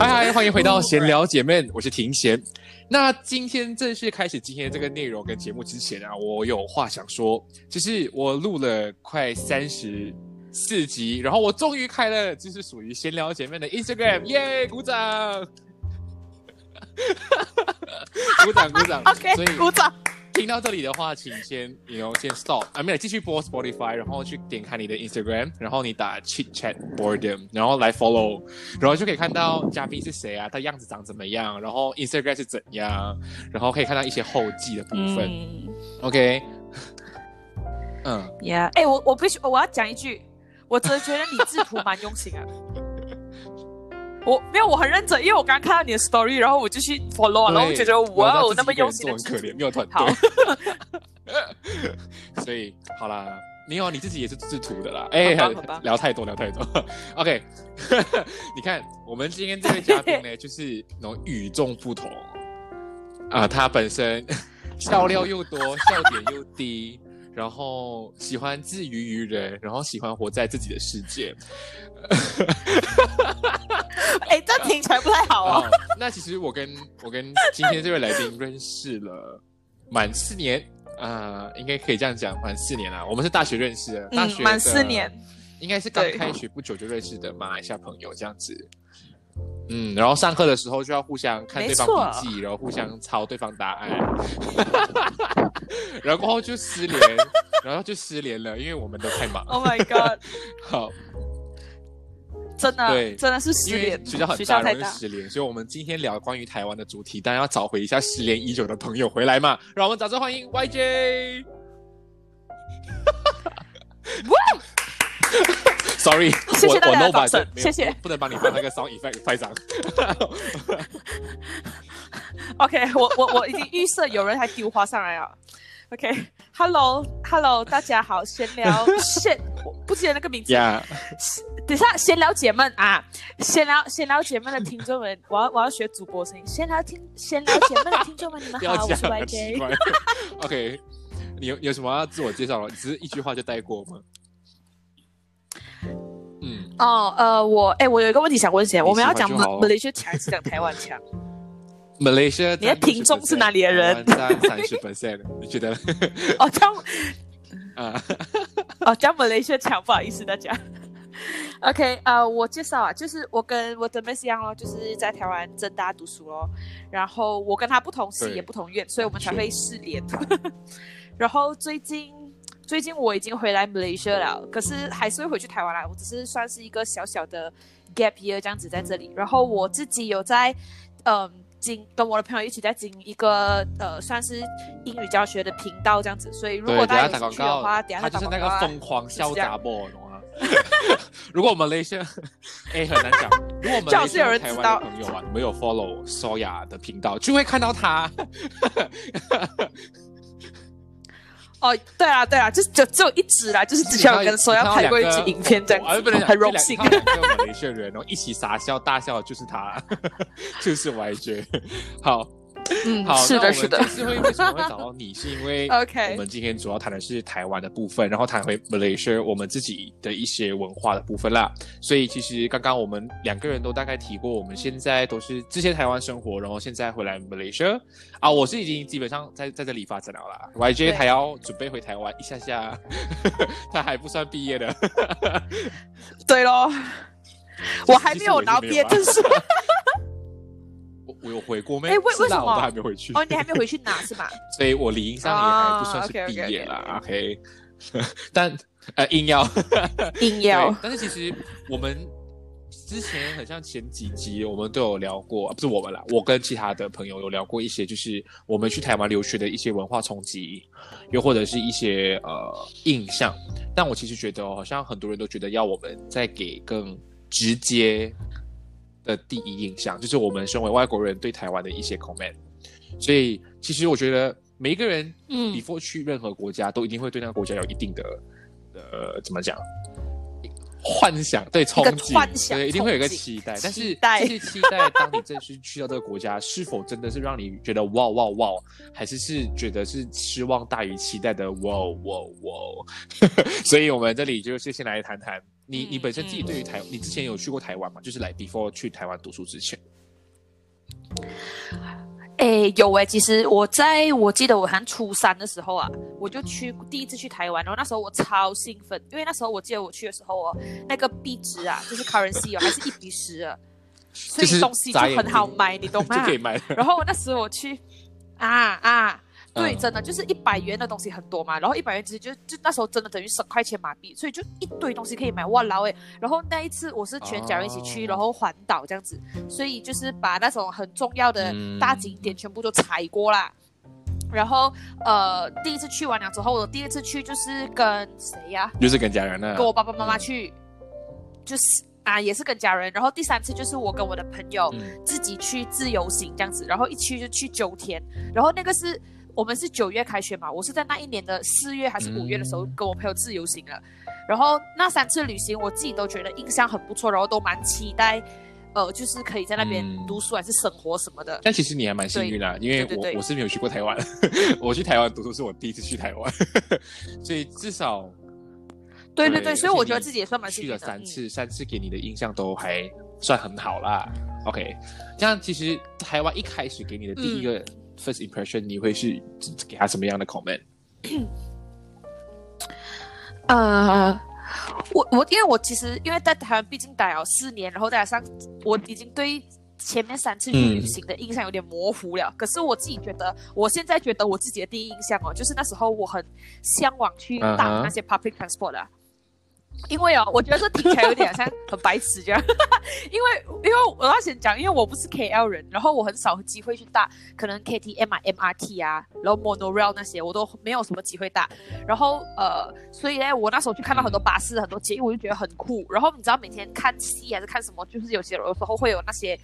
嗨嗨，欢迎回到闲聊姐妹，我是庭贤。那今天正式开始今天这个内容跟节目之前啊，我有话想说，就是我录了快三十四集，然后我终于开了，就是属于闲聊姐妹的 Instagram，耶，鼓掌！鼓掌鼓掌，OK，鼓掌。听到这里的话，请先，你要先 stop 啊，没有继续播 Spotify，然后去点开你的 Instagram，然后你打 chit chat boredom，然后来 follow，然后就可以看到嘉宾是谁啊，他样子长怎么样，然后 Instagram 是怎样，然后可以看到一些后记的部分。OK，嗯，Yeah，哎，我我必须我要讲一句，我真的觉得你制图蛮用心啊。我没有，我很认真，因为我刚刚看到你的 story，然后我就去 follow，然后我觉得哇，那么用心，很可怜，没有团队。所以好啦，你有你自己也是制图的啦。哎，聊太多，聊太多。OK，你看我们今天这位嘉宾呢，就是那种与众不同啊，他本身笑料又多，笑点又低。然后喜欢自娱于人，然后喜欢活在自己的世界。哎，这听起来不太好啊。那其实我跟我跟今天这位来宾认识了满四年呃，应该可以这样讲，满四年了。我们是大学认识的，大学满四年，应该是刚开学不久就认识的马来西亚朋友这样子。嗯，然后上课的时候就要互相看对方笔记，然后互相抄对方答案，然后就失联，然后就失联了，因为我们都太忙。Oh my god！好，真的，对，真的是失联，学校很大，容易失联，所以我们今天聊关于台湾的主题，当然要找回一下失联已久的朋友回来嘛。让我们掌声欢迎 YJ。Sorry，谢谢大家的掌声，谢谢。不能帮你放那个 sound effect，拍掌。OK，我我我已经预设有人还丢花上来了。OK，Hello，Hello，大家好，闲聊闲，不记得那个名字。等下，闲聊姐妹啊，闲聊闲聊姐妹的听众们，我要我要学主播声音。闲聊听闲聊姐妹的听众们，你们好，我是 YJ。OK，你有有什么要自我介绍了？只是一句话就带过吗？嗯哦呃我哎我有一个问题想问先，我们要讲马马来西亚强还是讲台湾强？马来西亚，你的听众是哪里的人？三三十 percent，你觉得？哦讲 啊哦讲马来西亚强，不好意思大家。OK 呃我介绍啊，就是我跟我的妹一样咯，就是在台湾正大读书咯，然后我跟他不同系也不同院，所以我们才会失联。然后最近。最近我已经回来 Malaysia 了，可是还是会回去台湾啦。我只是算是一个小小的 gap year 这样子在这里。然后我自己有在，嗯，经跟我的朋友一起在经营一个呃，算是英语教学的频道这样子。所以如果大家有兴趣的话，等下他就是那个疯狂笑杂波，懂吗？如果我们 Malaysia，哎，很难讲。如果我们是有人台湾的朋友啊，没有 follow Soya 的频道，就会看到他。哦，对啊，对啊，就就只有一只啦，就是之前我跟说要拍过一支影片，这样子很荣幸。两个马来人，然后一起傻笑大笑，就是他，就是 YJ。好，嗯，好，是的，是的。这次会为什么会找到你？是因为 OK，我们今天主要谈的是台湾的部分，然后谈回 Malaysia 我们自己的一些文化的部分啦。所以其实刚刚我们两个人都大概提过，我们现在都是之前台湾生活，然后现在回来 Malaysia 啊。我是已经基本上在在这里发展了啦。YJ 还要准备回台湾一下下，他还不算毕业的。对喽，我还没有拿毕业证书。我有回过没？哎，为为什么我还没回去？哦，你还没回去拿是吧？所以我理应上也还不算是毕业啦。OK，但呃，硬要 硬要。但是其实我们之前很像前几集我们都有聊过，不是我们啦，我跟其他的朋友有聊过一些，就是我们去台湾留学的一些文化冲击，又或者是一些呃印象。但我其实觉得，好像很多人都觉得要我们再给更直接。的第一印象就是我们身为外国人对台湾的一些 comment，所以其实我觉得每一个人，嗯，before 去任何国家都一定会对那个国家有一定的，呃，怎么讲，幻想对憧憬，对，一定会有一个期待。但是这些期待，当你正式去到这个国家，是否真的是让你觉得哇哇哇，还是是觉得是失望大于期待的哇哇哇？所以我们这里就是先来谈谈。你你本身自己对于台，你之前有去过台湾吗？就是来 before 去台湾读书之前。哎，有哎，其实我在我记得我好像初三的时候啊，我就去第一次去台湾，然后那时候我超兴奋，因为那时候我记得我去的时候哦，那个币值啊，就是 currency 哦，还是一比十啊，所以东西就很好买，你懂吗？就可以买。然后那时候我去啊啊。对，真的就是一百元的东西很多嘛，然后一百元其实就就那时候真的等于十块钱马币，所以就一堆东西可以买哇老诶。然后那一次我是全家人一起去，然后环岛这样子，所以就是把那种很重要的大景点全部都踩过啦。然后呃，第一次去完了之后，我第二次去就是跟谁呀？就是跟家人呢，跟我爸爸妈妈去，就是啊也是跟家人。然后第三次就是我跟我的朋友自己去自由行这样子，然后一去就去九天，然后那个是。我们是九月开学嘛，我是在那一年的四月还是五月的时候跟我朋友自由行了，然后那三次旅行我自己都觉得印象很不错，然后都蛮期待，呃，就是可以在那边读书还是生活什么的。但其实你还蛮幸运的，因为我我是没有去过台湾，我去台湾读书是我第一次去台湾，所以至少，对对对，所以我觉得自己也算蛮幸运的。去了三次，三次给你的印象都还算很好啦。OK，这样其实台湾一开始给你的第一个。First impression，你会是给他什么样的 comment？呃，我我因为我其实因为在台湾毕竟待了四年，然后再加上我已经对前面三次去旅行的印象有点模糊了。可是我自己觉得，我现在觉得我自己的第一印象哦，就是那时候我很向往去搭那些 public transport 的。因为哦，我觉得这听起来有点像很白痴这样，因为因为我要先讲，因为我不是 KL 人，然后我很少机会去搭可能 KTM 啊、MRT 啊，然后 Monorail 那些我都没有什么机会搭，然后呃，所以呢，我那时候去看到很多巴士、很多捷运，我就觉得很酷。然后你知道每天看戏还是看什么，就是有些有时候会有那些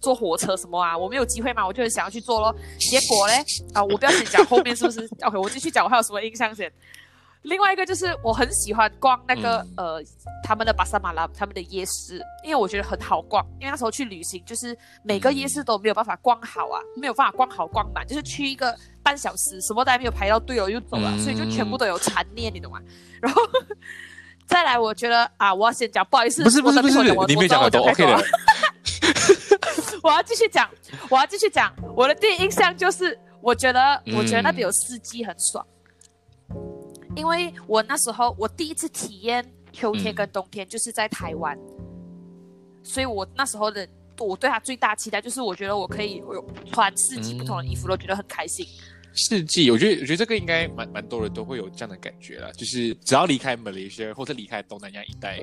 坐火车什么啊，我没有机会嘛，我就很想要去坐咯。结果呢，啊，我不要先讲后面是不是？OK，我继续讲我还有什么印象先。另外一个就是我很喜欢逛那个呃他们的巴沙马拉他们的夜市，因为我觉得很好逛。因为那时候去旅行，就是每个夜市都没有办法逛好啊，没有办法逛好逛满，就是去一个半小时，什么都还没有排到队哦，就走了，所以就全部都有残念，你懂吗？然后 再来，我觉得啊，我要先讲，不好意思，不是不是不是，你没讲都 OK 的。我要继续讲，我要继续讲，我的第一印象就是，我觉得我觉得那边有司机很爽。因为我那时候我第一次体验秋天跟冬天就是在台湾，所以我那时候的我对他最大期待就是我觉得我可以有穿四季不同的衣服，都觉得很开心。四季，我觉得我觉得这个应该蛮蛮多人都会有这样的感觉啦，就是只要离开马来西亚或者离开东南亚一带，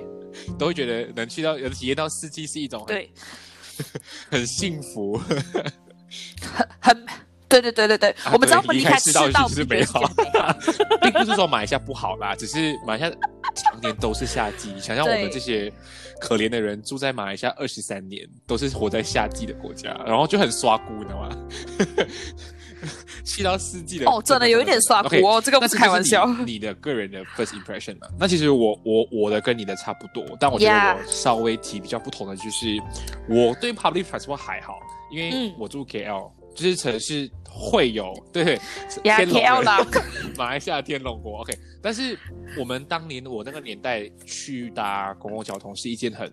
都会觉得能去到能体验到四季是一种对 很幸福，很很。对对对对对，我们离开赤道就是美好，并不是说马来西亚不好啦，只是马来西亚常年都是夏季。想想我们这些可怜的人住在马来西亚二十三年，都是活在夏季的国家，然后就很刷孤，你知道吗？去到四季的哦，真的有一点刷孤哦，这个不是开玩笑。你的个人的 first impression 呢？那其实我我我的跟你的差不多，但我觉得我稍微提比较不同的就是，我对 public transport 还好，因为我住 KL。就是城市会有 对天龙人，马来西亚天龙国。OK，但是我们当年我那个年代去搭公共交通是一件很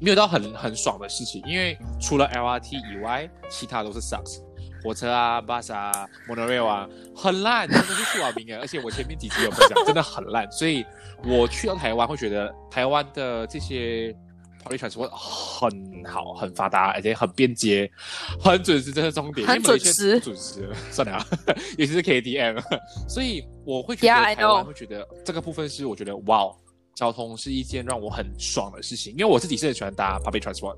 没有到很很爽的事情，因为除了 LRT 以外，其他都是 sucks。火车啊，bus 啊，monorail 啊，很烂，真的是去老兵啊！而且我前面几集有分享，真的很烂，所以我去到台湾会觉得台湾的这些 transport 很好，很发达，而且很便捷，很准时，这是重点。很准时，准时，算了啊，尤其是 KTM，所以我会觉得台湾会觉得这个部分是我觉得哇，交通是一件让我很爽的事情，因为我自己是很喜欢搭 public transport。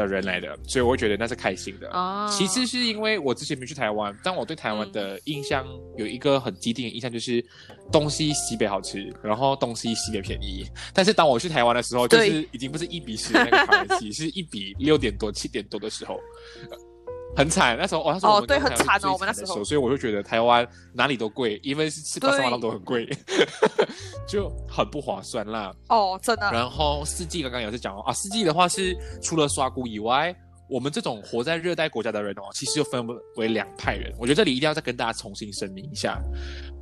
的人来的，所以我会觉得那是开心的。哦。其次是因为我之前没去台湾，但我对台湾的印象有一个很既定的印象，就是东西西北好吃，然后东西西北便宜。但是当我去台湾的时候，就是已经不是一比十那个关系，是一比六点多、七点多的时候。很惨，那时候哦，那时候哦，对，很惨哦，我们那时候，所以我就觉得台湾哪里都贵，因为是吃八三万都很贵，就很不划算啦。哦，真的。然后四季刚刚也是讲哦，啊，四季的话是除了刷菇以外，我们这种活在热带国家的人哦，其实又分为两派人。我觉得这里一定要再跟大家重新声明一下，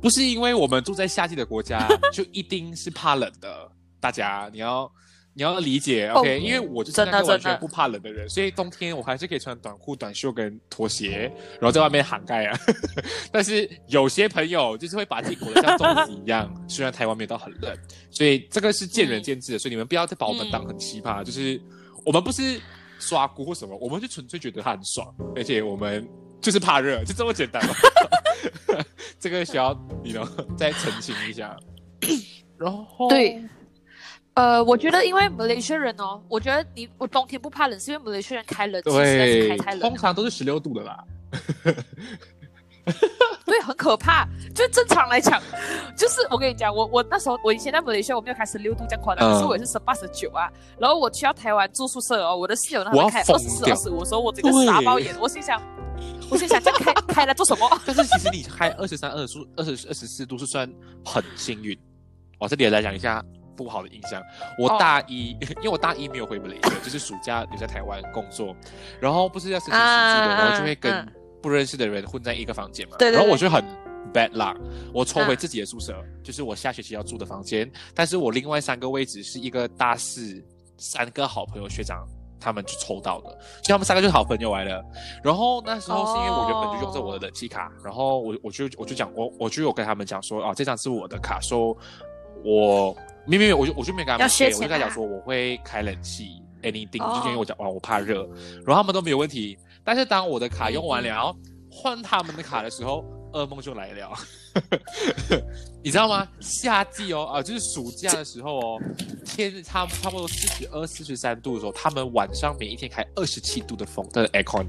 不是因为我们住在夏季的国家 就一定是怕冷的，大家你要。你要理解，OK？因为我就是那个完全不怕冷的人，所以冬天我还是可以穿短裤、短袖跟拖鞋，然后在外面涵盖啊。但是有些朋友就是会把自己裹得像粽子一样，虽然台湾没有到很冷，所以这个是见仁见智的。所以你们不要再把我们当很奇葩，就是我们不是刷锅或什么，我们就纯粹觉得它很爽，而且我们就是怕热，就这么简单。这个需要你能再澄清一下。然后对。呃，我觉得因为马来西亚人哦，我觉得你我冬天不怕冷，是因为马来西亚人开冷气实在是开太冷，通常都是十六度的啦。对，很可怕。就正常来讲，就是我跟你讲，我我那时候我以前在马来西亚我没有开十六度这样夸张，可是我也是十八十九啊。然后我去到台湾住宿舍哦，我的室友那边开二十四二十五，说我这个傻包眼，我心想，我心想这开开来做什么？但是其实你开二十三、二十度、二十二十四度是算很幸运。我这里来讲一下。不好的印象。我大一，因为我大一没有回马来西亚，就是暑假留在台湾工作，然后不是要申请暑期的，然后就会跟不认识的人混在一个房间嘛。对然后我就很 bad luck，我抽回自己的宿舍，就是我下学期要住的房间。但是我另外三个位置是一个大四三个好朋友学长他们就抽到的，所以他们三个就是好朋友来了。然后那时候是因为我原本就用着我的冷气卡，然后我我就我就讲我我就有跟他们讲说，啊，这张是我的卡，说我。没没没，我就我就没跟他们说，我就跟他讲说我会开冷气，anything，就因为我讲哇我怕热，然后他们都没有问题。但是当我的卡用完了，换他们的卡的时候，噩梦就来了。你知道吗？夏季哦啊，就是暑假的时候哦，天差差不多四十二、四十三度的时候，他们晚上每一天开二十七度的风的 aircon。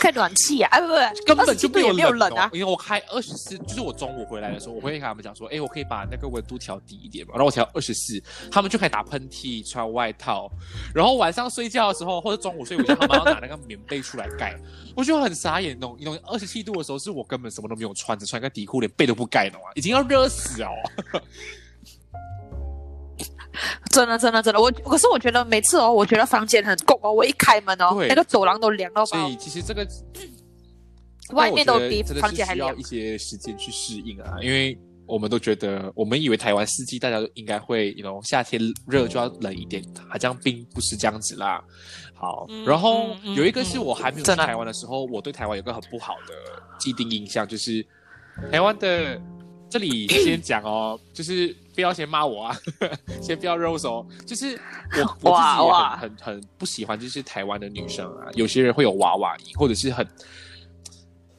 开暖气啊？哎，不不，根本就没有冷啊。因为我开二十四，就是我中午回来的时候，我会跟他们讲说，哎，我可以把那个温度调低一点嘛。然后我调二十四，他们就可以打喷嚏、穿外套。然后晚上睡觉的时候，或者中午睡午觉，他们要拿那个棉被出来盖。我就很傻眼，懂？你懂？二十七度的时候，是我根本什么都没有穿，只穿个底裤，连被都不盖，懂吗？已经要热死哦。真的，真的，真的，我可是我觉得每次哦，我觉得房间很够哦，我一开门哦，那个走廊都凉到爆。所以其实这个 外面都比房间还凉。需要一些时间去适应啊，因为我们都觉得，我们以为台湾四季大家都应该会，你 know 夏天热就要冷一点，好像并不是这样子啦。好，然后有一个是我还没有去台湾的时候，我对台湾有个很不好的既定印象，就是台湾的。这里先讲哦，就是不要先骂我啊，先不要肉手。就是我 我自己也很很很不喜欢，就是台湾的女生啊，有些人会有娃娃音，或者是很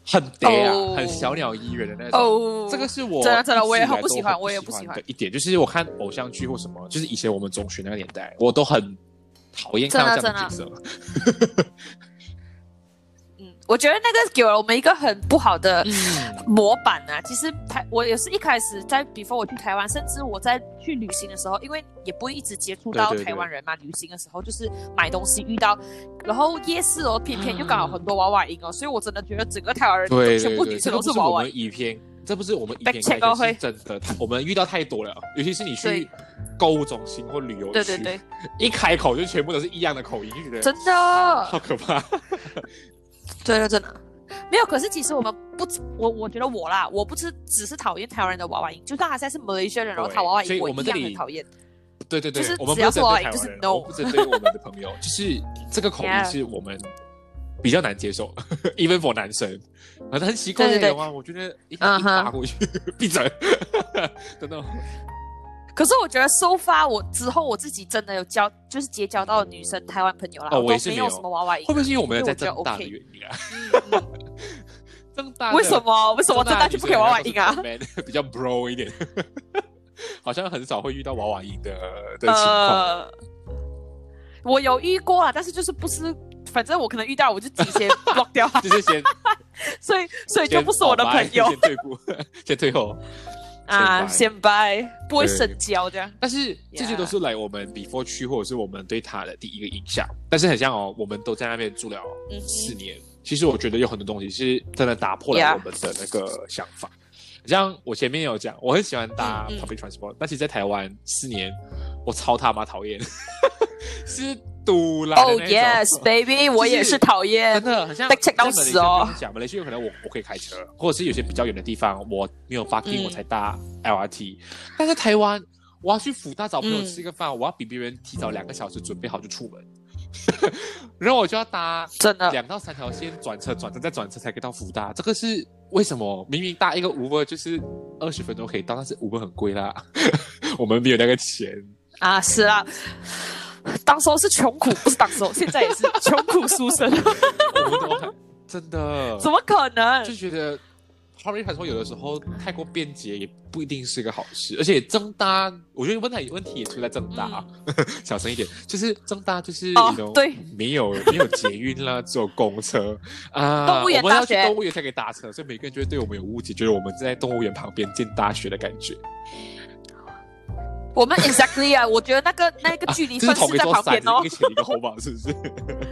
很嗲啊，很小鸟依人的那种。这个是我真的真的我也很不喜欢，我也不喜欢的一点，就是我看偶像剧或什么，就是以前我们中学那个年代，我都很讨厌看到这样的角色。我觉得那个给了我们一个很不好的模板啊。其实台我也是一开始在，before 我去台湾，甚至我在去旅行的时候，因为也不会一直接触到台湾人嘛。旅行的时候就是买东西遇到，然后夜市哦，偏偏又刚好很多娃娃音哦，所以我真的觉得整个台湾人全部女生都是娃娃。以偏这不是我们以前开始是真的，我们遇到太多了，尤其是你去购物中心或旅游区，对对对，一开口就全部都是一样的口音，就觉得真的好可怕。对了，真的没有。可是其实我们不，我我觉得我啦，我不是只是讨厌台湾人的娃娃音，就算他现在是某一些人，然后他娃娃音，我们一样很讨厌。对对对，就是我们不要是娃娃音，就是 no，不针对我们的朋友，就是这个口音是我们。比较难接受，even for 男生，反正很奇怪的话，我觉得一打过去 闭嘴，真的。可是我觉得收发我之后，我自己真的有交，就是结交到女生台湾朋友啦。哦，我也是没有什么娃娃音。会不会是因为我们在增大的原因啊？增大为什么？为什么增大就不可以娃娃音啊？比较 bro 一点，好像很少会遇到娃娃音的的情况。我有遇过啊，但是就是不是。反正我可能遇到，我就直接 block 掉，就是先，所以所以就不是我的朋友，先退步，先退后啊，先拜，不会深交这样。但是这些都是来我们 before 去，或者是我们对他的第一个印象。但是很像哦，我们都在那边住了四年，其实我觉得有很多东西是真的打破了我们的那个想法。像我前面有讲，我很喜欢搭 public transport，但其实在台湾四年，我超他妈讨厌，是。堵了哦，Yes，baby，我也是讨厌，真的很像。当时哦，讲马来西亚可能我我可以开车，或者是有些比较远的地方，我没有 parking 我才搭 LRT。但在台湾，我要去福大找朋友吃个饭，我要比别人提早两个小时准备好就出门，然后我就要搭真的两到三条线转车，转车再转车才可以到福大。这个是为什么？明明搭一个 Uber 就是二十分钟可以到，但是 Uber 很贵啦，我们没有那个钱啊，是啊。当时候是穷苦，不是当时候，现在也是穷苦书生。真的？怎么可能？就觉得 public transport 有的时候太过便捷，也不一定是一个好事。而且增大，我觉得问题问题也出在增大啊。小声一点，就是增大就是对，没有没有捷运啦，只有公车啊。动物园大学，动物园才可以搭车，所以每个人就会对我们有误解，觉得我们在动物园旁边建大学的感觉。我们 exactly 啊，我觉得那个 那个距离算是在旁边哦。一个前一个后吧，是不是？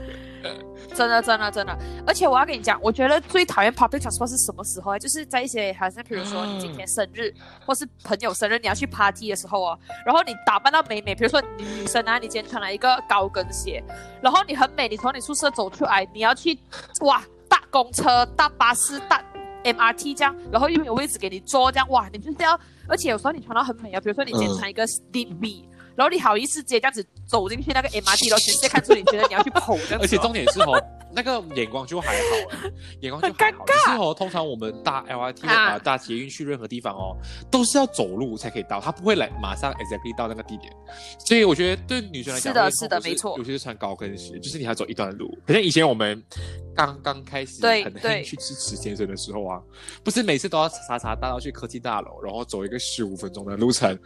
真的，真的，真的。而且我要跟你讲，我觉得最讨厌 public transport 是什么时候啊？就是在一些好像比如说你今天生日，或是朋友生日，你要去 party 的时候哦，然后你打扮到美美，比如说你女生啊，你今天穿了一个高跟鞋，然后你很美，你从你宿舍走出来，你要去哇大公车、大巴士、大 MRT 这样，然后又没有位置给你坐，这样哇，你就是要。而且有时候你穿到很美啊，比如说你今天穿一个 Deep V，然后你好意思直接这样子走进去那个 MRT，然后全世界看出你觉得你要去捧这样。而且重点是哦，那个眼光就还好，眼光就还好。可是哦，通常我们搭 LRT 啊，搭捷运去任何地方哦，都是要走路才可以到，他不会来马上 exactly 到那个地点。所以我觉得对女生来讲，是的，是的，没错。尤其是穿高跟鞋，就是你还走一段路。可像以前我们刚刚开始很很去吃池先生的时候啊，不是每次都要查查大到去科技大楼，然后走一个十五分钟的路程。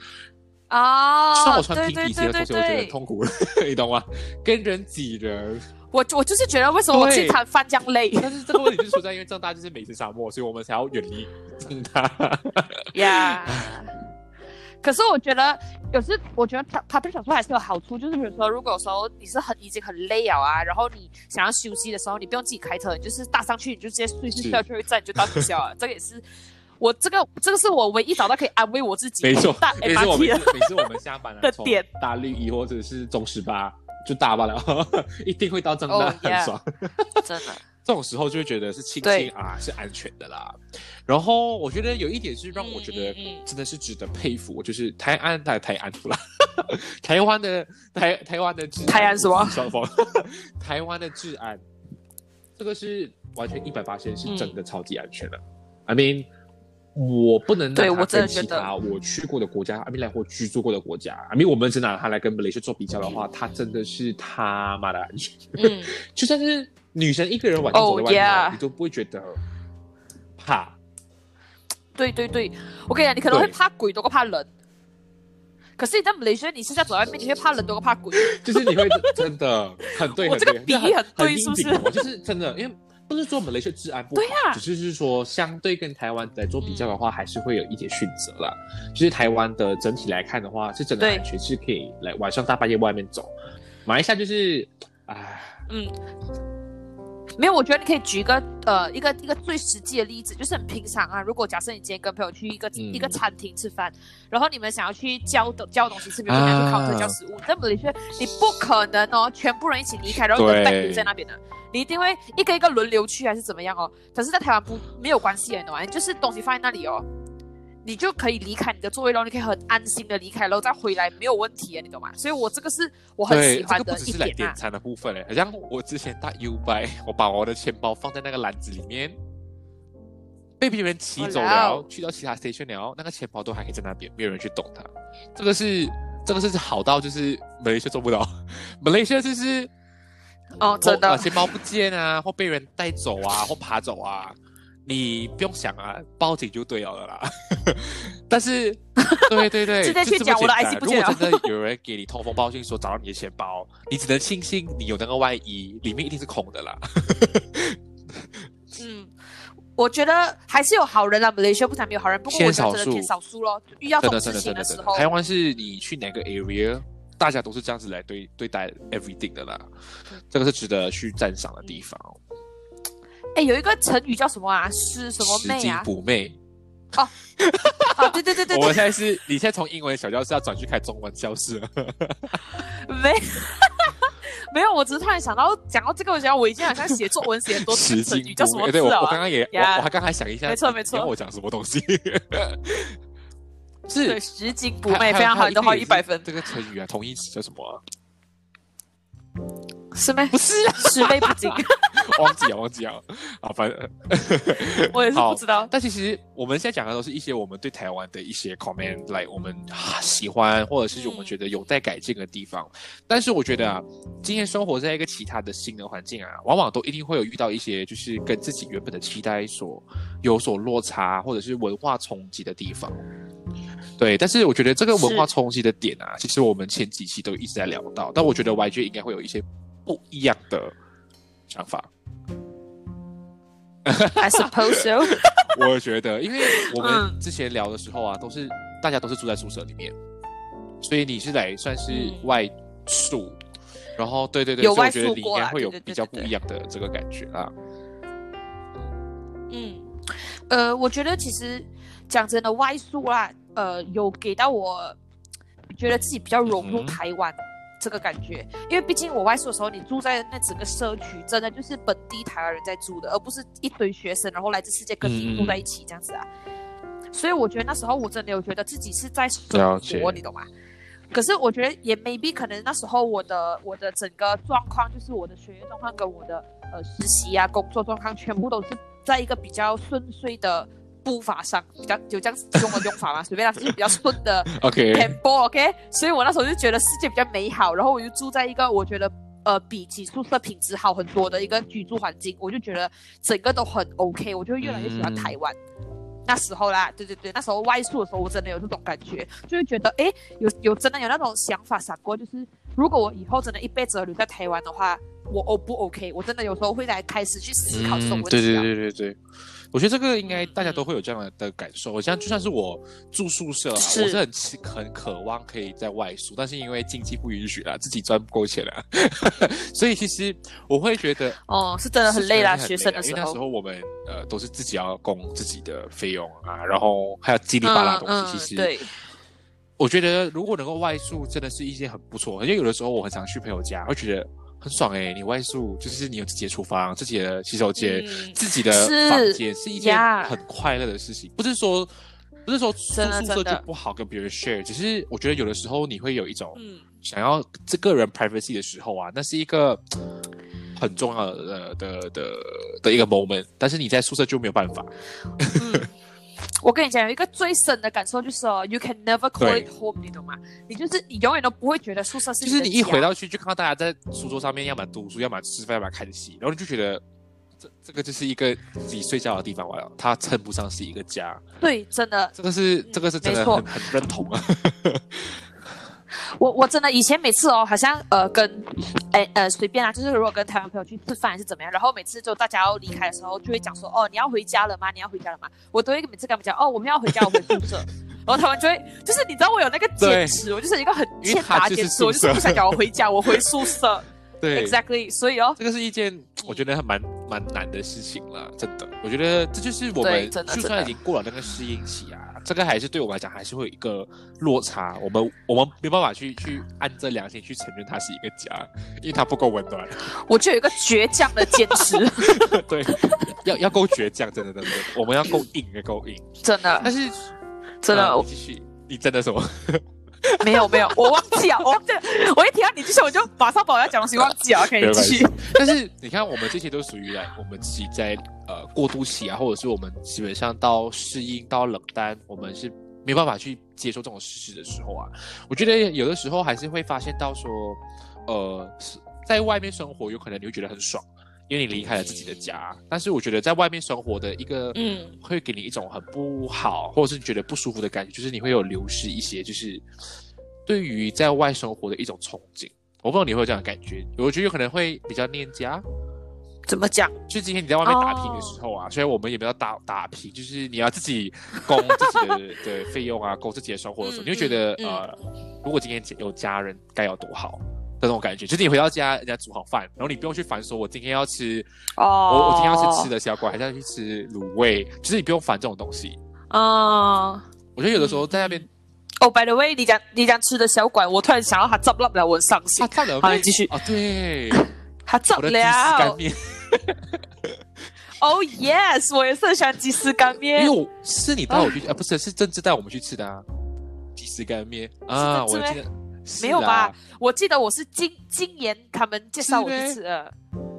啊，像我穿平底鞋的同学，我觉得很痛苦，你懂吗？跟人挤人，我我就是觉得为什么我经常翻江累？但是这个问题就出在因为正大就是美食沙漠，所以我们才要远离 正大。呀，可是我觉得有时我觉得他他对小说还是有好处，就是比如说，如果说你是很已经很累了啊，然后你想要休息的时候，你不用自己开车，你就是搭上去，你就直接睡睡觉，就会站就到学校了。这个也是。我这个这个是我唯一找到可以安慰我自己，没错，每次我们每次我们下班的点，大绿衣或者是中十八就大罢了，一定会到正大，很爽，真的。这种时候就会觉得是庆幸啊，是安全的啦。然后我觉得有一点是让我觉得真的是值得佩服，就是台安台台安了，台湾的台台湾的治台安什么？台湾的治安，这个是完全一百八千是真的超级安全的。I mean。我不能拿它跟其他我去过的国家，阿米来或居住过的国家，阿米我们只拿它来跟雷士做比较的话，它真的是他妈的安全。嗯，就算是女生一个人晚上走在外面，你都不会觉得怕。对对对，我跟你讲，你可能会怕鬼多过怕人。可是你在雷士，你现在走在外面，你会怕人多过怕鬼。就是你会真的很对，我这个比喻很对，是不是？就是真的，因为。不是说我们雷士治安不好，只是是说相对跟台湾来做比较的话，还是会有一点选择啦。就是台湾的整体来看的话，是整个安全是可以来晚上大半夜外面走。马来西亚就是，唉，嗯，没有，我觉得你可以举一个呃一个一个最实际的例子，就是很平常啊。如果假设你今天跟朋友去一个、一个餐厅吃饭，然后你们想要去交的交东西吃，比如说要去考特交食物，那么你说你不可能哦，全部人一起离开，然后跟 back 在那边的，你一定会一个一个轮流去还是怎么样哦？可是，在台湾不没有关系，你懂吗？就是东西放在那里哦。你就可以离开你的座位喽，你可以很安心的离开，然后再回来没有问题啊，你懂吗？所以我这个是我很喜欢的一点点餐的部分嘞，好像我之前搭 U 拜，我把我的钱包放在那个篮子里面，被别人骑走了，去到其他 station 了，那个钱包都还可以在那边，没有人去动它。这个是这个是好到就是马来西亚做不到，马来西亚就是哦真的钱包不见啊，或被人带走啊，或爬走啊。你不用想啊，报警就对了啦。但是，对对对，直接去讲我的 IC 不见了。如果真的有人给你通风报信说找到你的钱包，你只能庆幸你有那个外衣，里面一定是空的啦。嗯，我觉得还是有好人啊，马来西亚不谈没有好人，不过我觉得偏少数咯。遇到这种事情的时候，台湾是你去哪个 area，大家都是这样子来对对待 everything 的啦。这个是值得去赞赏的地方。哎，有一个成语叫什么啊？是什么妹啊？补妹。哦，哦，对对对对。我现在是，你现在从英文小教室要转去开中文教室了。没，没有，我只是突然想到，讲到这个，我想我已经好像写作文写很多成语，叫什么？对，我我刚刚也，我我还刚才想一下，没错没错。我讲什么东西？是拾金不昧，非常好，你都好一百分。这个成语啊，同义词叫什么？是吗？不是，十倍不精。忘记啊，忘记啊。好，反正 我也是不知道。但其实我们现在讲的都是一些我们对台湾的一些 comment，来我们喜欢或者是我们觉得有待改进的地方。但是我觉得啊，今天生活在一个其他的新的环境啊，往往都一定会有遇到一些就是跟自己原本的期待所有所落差，或者是文化冲击的地方。对，但是我觉得这个文化冲击的点啊，其实我们前几期都一直在聊到。但我觉得 YJ 应该会有一些。不一样的想法。I suppose so。我觉得，因为我们之前聊的时候啊，都是大家都是住在宿舍里面，所以你是来算是外宿，然后对对对，所以我觉得你应该会有比较不一样的这个感觉啊。嗯，呃，我觉得其实讲真的，外宿啊，呃，有给到我觉得自己比较融入台湾。这个感觉，因为毕竟我外宿的时候，你住在那整个社区，真的就是本地台湾人在住的，而不是一堆学生，然后来自世界各地住在一起这样子啊。所以我觉得那时候我真的有觉得自己是在生活，你懂吗？可是我觉得也 maybe 可能那时候我的我的整个状况，就是我的学业状况跟我的呃实习啊工作状况，全部都是在一个比较顺遂的。步伐上比较有这样子用的用法嘛，随便啦，就是比较顺的 tempo，OK。所以我那时候就觉得世界比较美好，然后我就住在一个我觉得呃比起宿舍品质好很多的一个居住环境，我就觉得整个都很 OK，我就越来越喜欢台湾。那时候啦，对对对，那时候外宿的时候，我真的有这种感觉，就会觉得哎，有有真的有那种想法闪过，就是如果我以后真的一辈子留在台湾的话，我 O 不 OK？我真的有时候会来开始去思考这种问题。对对对对对。我觉得这个应该大家都会有这样的感受。像就算是我住宿舍啊，我是很很渴望可以在外宿，但是因为经济不允许啦，自己赚不够钱了，所以其实我会觉得哦，是真的很累啦。学生的时候，因为那时候我们呃都是自己要供自己的费用啊，然后还有叽里巴拉东西。其实对，我觉得如果能够外宿，真的是一件很不错。因为有的时候我很常去朋友家，会觉得。很爽哎！你外宿就是你有自己的厨房、自己的洗手间、自己的房间，是一件很快乐的事情。不是说不是说住宿舍就不好跟别人 share，只是我觉得有的时候你会有一种想要这个人 privacy 的时候啊，那是一个 很重要的的的的一个 moment。但是你在宿舍就没有办法。我跟你讲，有一个最深的感受就是哦，you can never call it home，你懂吗？你就是你永远都不会觉得宿舍是。就是你一回到去，就看到大家在书桌上面，要么读书，要么吃饭，要么看戏，然后你就觉得这这个就是一个自己睡觉的地方完了，它称不上是一个家。对，真的，这个是这个是真的很很认同啊。我我真的以前每次哦，好像呃跟哎呃随便啊，就是如果跟台湾朋友去吃饭还是怎么样，然后每次就大家要离开的时候，就会讲说哦你要回家了吗？你要回家了吗？我都会每次跟他们讲哦我们要回家，我们宿舍。然后他们就会就是你知道我有那个坚持，我就是一个很欠打坚持，我就是不想讲我回家，我回宿舍。对，exactly。所以哦，这个是一件我觉得还蛮蛮难的事情了，真的。我觉得这就是我们就算已经过了那个适应期啊，这个还是对我们来讲还是会有一个落差。我们我们没办法去去按着良心去承认它是一个家，因为它不够温暖。我就有一个倔强的坚持，对，要要够倔强，真的真的，我们要够硬，要够硬，真的。但是真的，继续，你真的什么？没有没有，我忘记啊，我忘记，我一听到你继续，我就马上把我要讲的东西忘记啊，可以继续。但是你看，我们这些都属于来我们自己在呃过渡期啊，或者是我们基本上到适应到冷淡，我们是没办法去接受这种事实的时候啊。我觉得有的时候还是会发现到说，呃，在外面生活有可能你会觉得很爽，因为你离开了自己的家。但是我觉得在外面生活的一个，嗯，会给你一种很不好，或者是觉得不舒服的感觉，就是你会有流失一些，就是。对于在外生活的一种憧憬，我不知道你会有这样的感觉。我觉得有可能会比较念家。怎么讲？就今天你在外面打拼的时候啊，虽然我们也没有打打拼，就是你要自己供自己的 的费用啊，供自己的生活的时候，你会觉得呃，如果今天有家人该有多好的那种感觉。就是你回到家，人家煮好饭，然后你不用去烦说，我今天要吃哦，我我今天要吃吃的小馆，还是要去吃卤味，就是你不用烦这种东西啊。我觉得有的时候在那边。哦，by the way，你讲你讲吃的小馆，我突然想到他炸不了，我很伤心。他炸了，好，你继续。哦，对，他炸了。干面。Oh yes，我也是很喜欢鸡丝干面。因为是你带我去，啊，不是，是政治带我们去吃的啊。鸡丝干面啊，我记得没有吧？我记得我是今今年他们介绍我去吃的。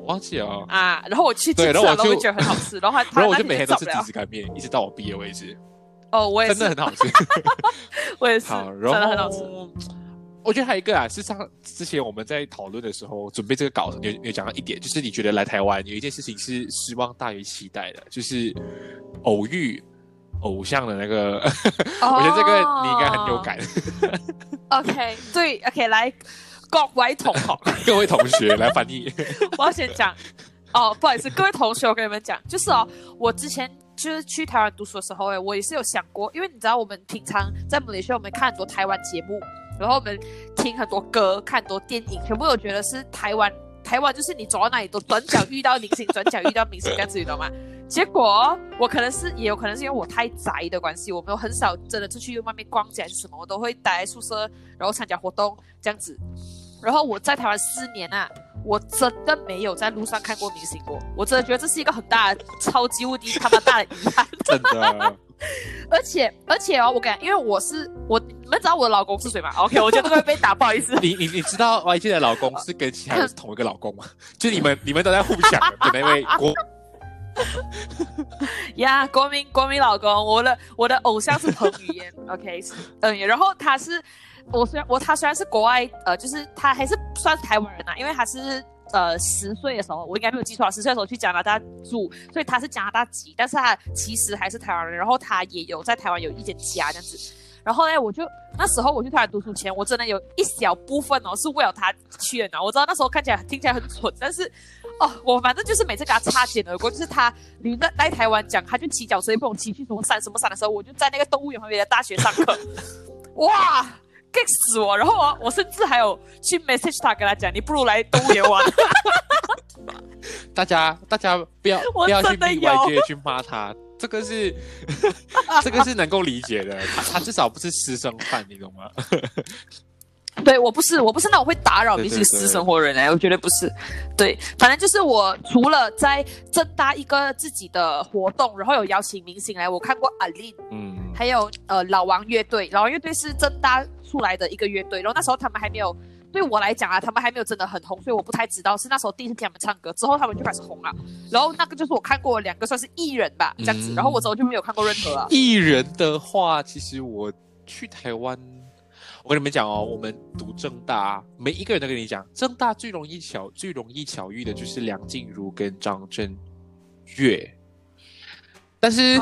忘记了啊，然后我去吃了，然后我觉得很好吃，然后 然后我就每天都吃鸡丝干面，一直到我毕业为止。哦，我也真的很好吃，我也是，真的很好吃。我觉得还有一个啊，是上之前我们在讨论的时候，准备这个稿子，有有讲到一点，就是你觉得来台湾有一件事情是失望大于期待的，就是偶遇偶像的那个。我觉得这个你应该很有感。OK，对，OK，来各位同学，各位同学来翻译。我要先讲哦，不好意思，各位同学，我跟你们讲，就是哦，我之前。就是去台湾读书的时候，哎，我也是有想过，因为你知道，我们平常在马来西亚，我们看很多台湾节目，然后我们听很多歌，看很多电影，全部都觉得是台湾。台湾就是你走到哪里都转角遇到明星，转角遇到明星这样子，你懂吗？结果我可能是，也有可能是因为我太宅的关系，我没有很少真的出去外面逛街还是什么，我都会待在宿舍，然后参加活动这样子。然后我在台湾四年啊。我真的没有在路上看过明星过，我真的觉得这是一个很大、超级无敌他妈大的遗憾。真的，而且而且哦，我感，因为我是我，你们知道我的老公是谁吗？OK，我觉得会被打，不好意思。你你你知道 YG 的老公是跟其他人是同一个老公吗？就你们你们都在互抢的那位国。呀，国民国民老公，我的我的偶像是彭于晏，OK，嗯，然后他是。我虽然我他虽然是国外，呃，就是他还是算是台湾人啊，因为他是呃十岁的时候，我应该没有记错，十岁的时候去加拿大住，所以他是加拿大籍，但是他其实还是台湾人，然后他也有在台湾有一间家这样子，然后呢，我就那时候我去台湾读书前，我真的有一小部分哦是为了他去的，我知道那时候看起来听起来很蠢，但是哦，我反正就是每次跟他擦肩而过，就是他你在来台湾讲，他就骑脚车也不懂骑去什么山什么山的时候，我就在那个动物园旁边的大学上课，哇！气死我！然后我我甚至还有去 message 他，跟他讲，你不如来动物园玩。大家大家不要 不要去逼外界去骂他，这个是 这个是能够理解的。他他至少不是私生饭，你懂吗？对我不是，我不是那种会打扰明星私生活人哎，我绝对不是。对，反正就是我除了在正大一个自己的活动，然后有邀请明星来，我看过阿令，嗯，还有呃老王乐队，老王乐队是正大出来的一个乐队，然后那时候他们还没有对我来讲啊，他们还没有真的很红，所以我不太知道，是那时候第一次听他们唱歌，之后他们就开始红了。然后那个就是我看过两个算是艺人吧，这样子，然后我之后就没有看过任何了。艺人的话，其实我去台湾。我跟你们讲哦，我们读正大，每一个人都跟你讲，正大最容易巧、最容易巧遇的就是梁静茹跟张震岳。但是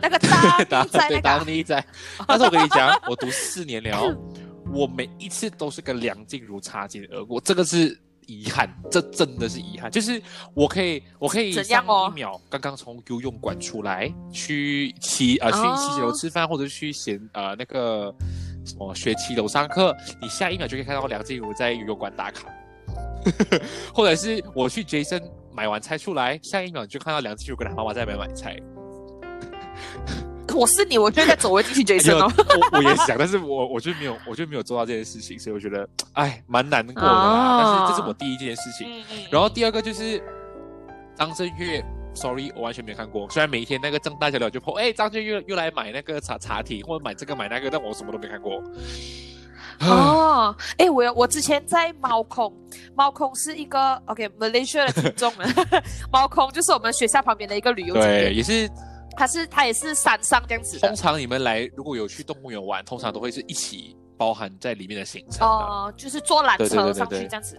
那个大 在对当你在，但是我跟你讲，我读四年了，我每一次都是跟梁静茹擦肩而过，这个是遗憾，这真的是遗憾。就是我可以，我可以上一秒刚刚从游泳馆出来，去七呃去七楼吃饭，或者去闲呃那个。什么学七楼上课，你下一秒就可以看到梁静茹在游泳馆打卡，或者是我去 Jason 买完菜出来，下一秒你就看到梁静茹跟他妈妈在那边买菜。我是你，我就在走回进去 Jason 哦。我我也想，但是我我就没有，我就没有做到这件事情，所以我觉得，哎，蛮难过的啦。但是这是我第一件事情。然后第二个就是张震岳，sorry，我完全没看过。虽然每一天那个张大小聊就破，哎，张震岳又来买那个茶茶体，或者买这个买那个，但我什么都没看过。哦，哎，我我之前在猫空，猫空是一个 OK Malaysia 的听众们，猫空就是我们学校旁边的一个旅游景点，也是。它是它也是山上这样子。通常你们来如果有去动物园玩，通常都会是一起包含在里面的行程。哦，就是坐缆车上去这样子。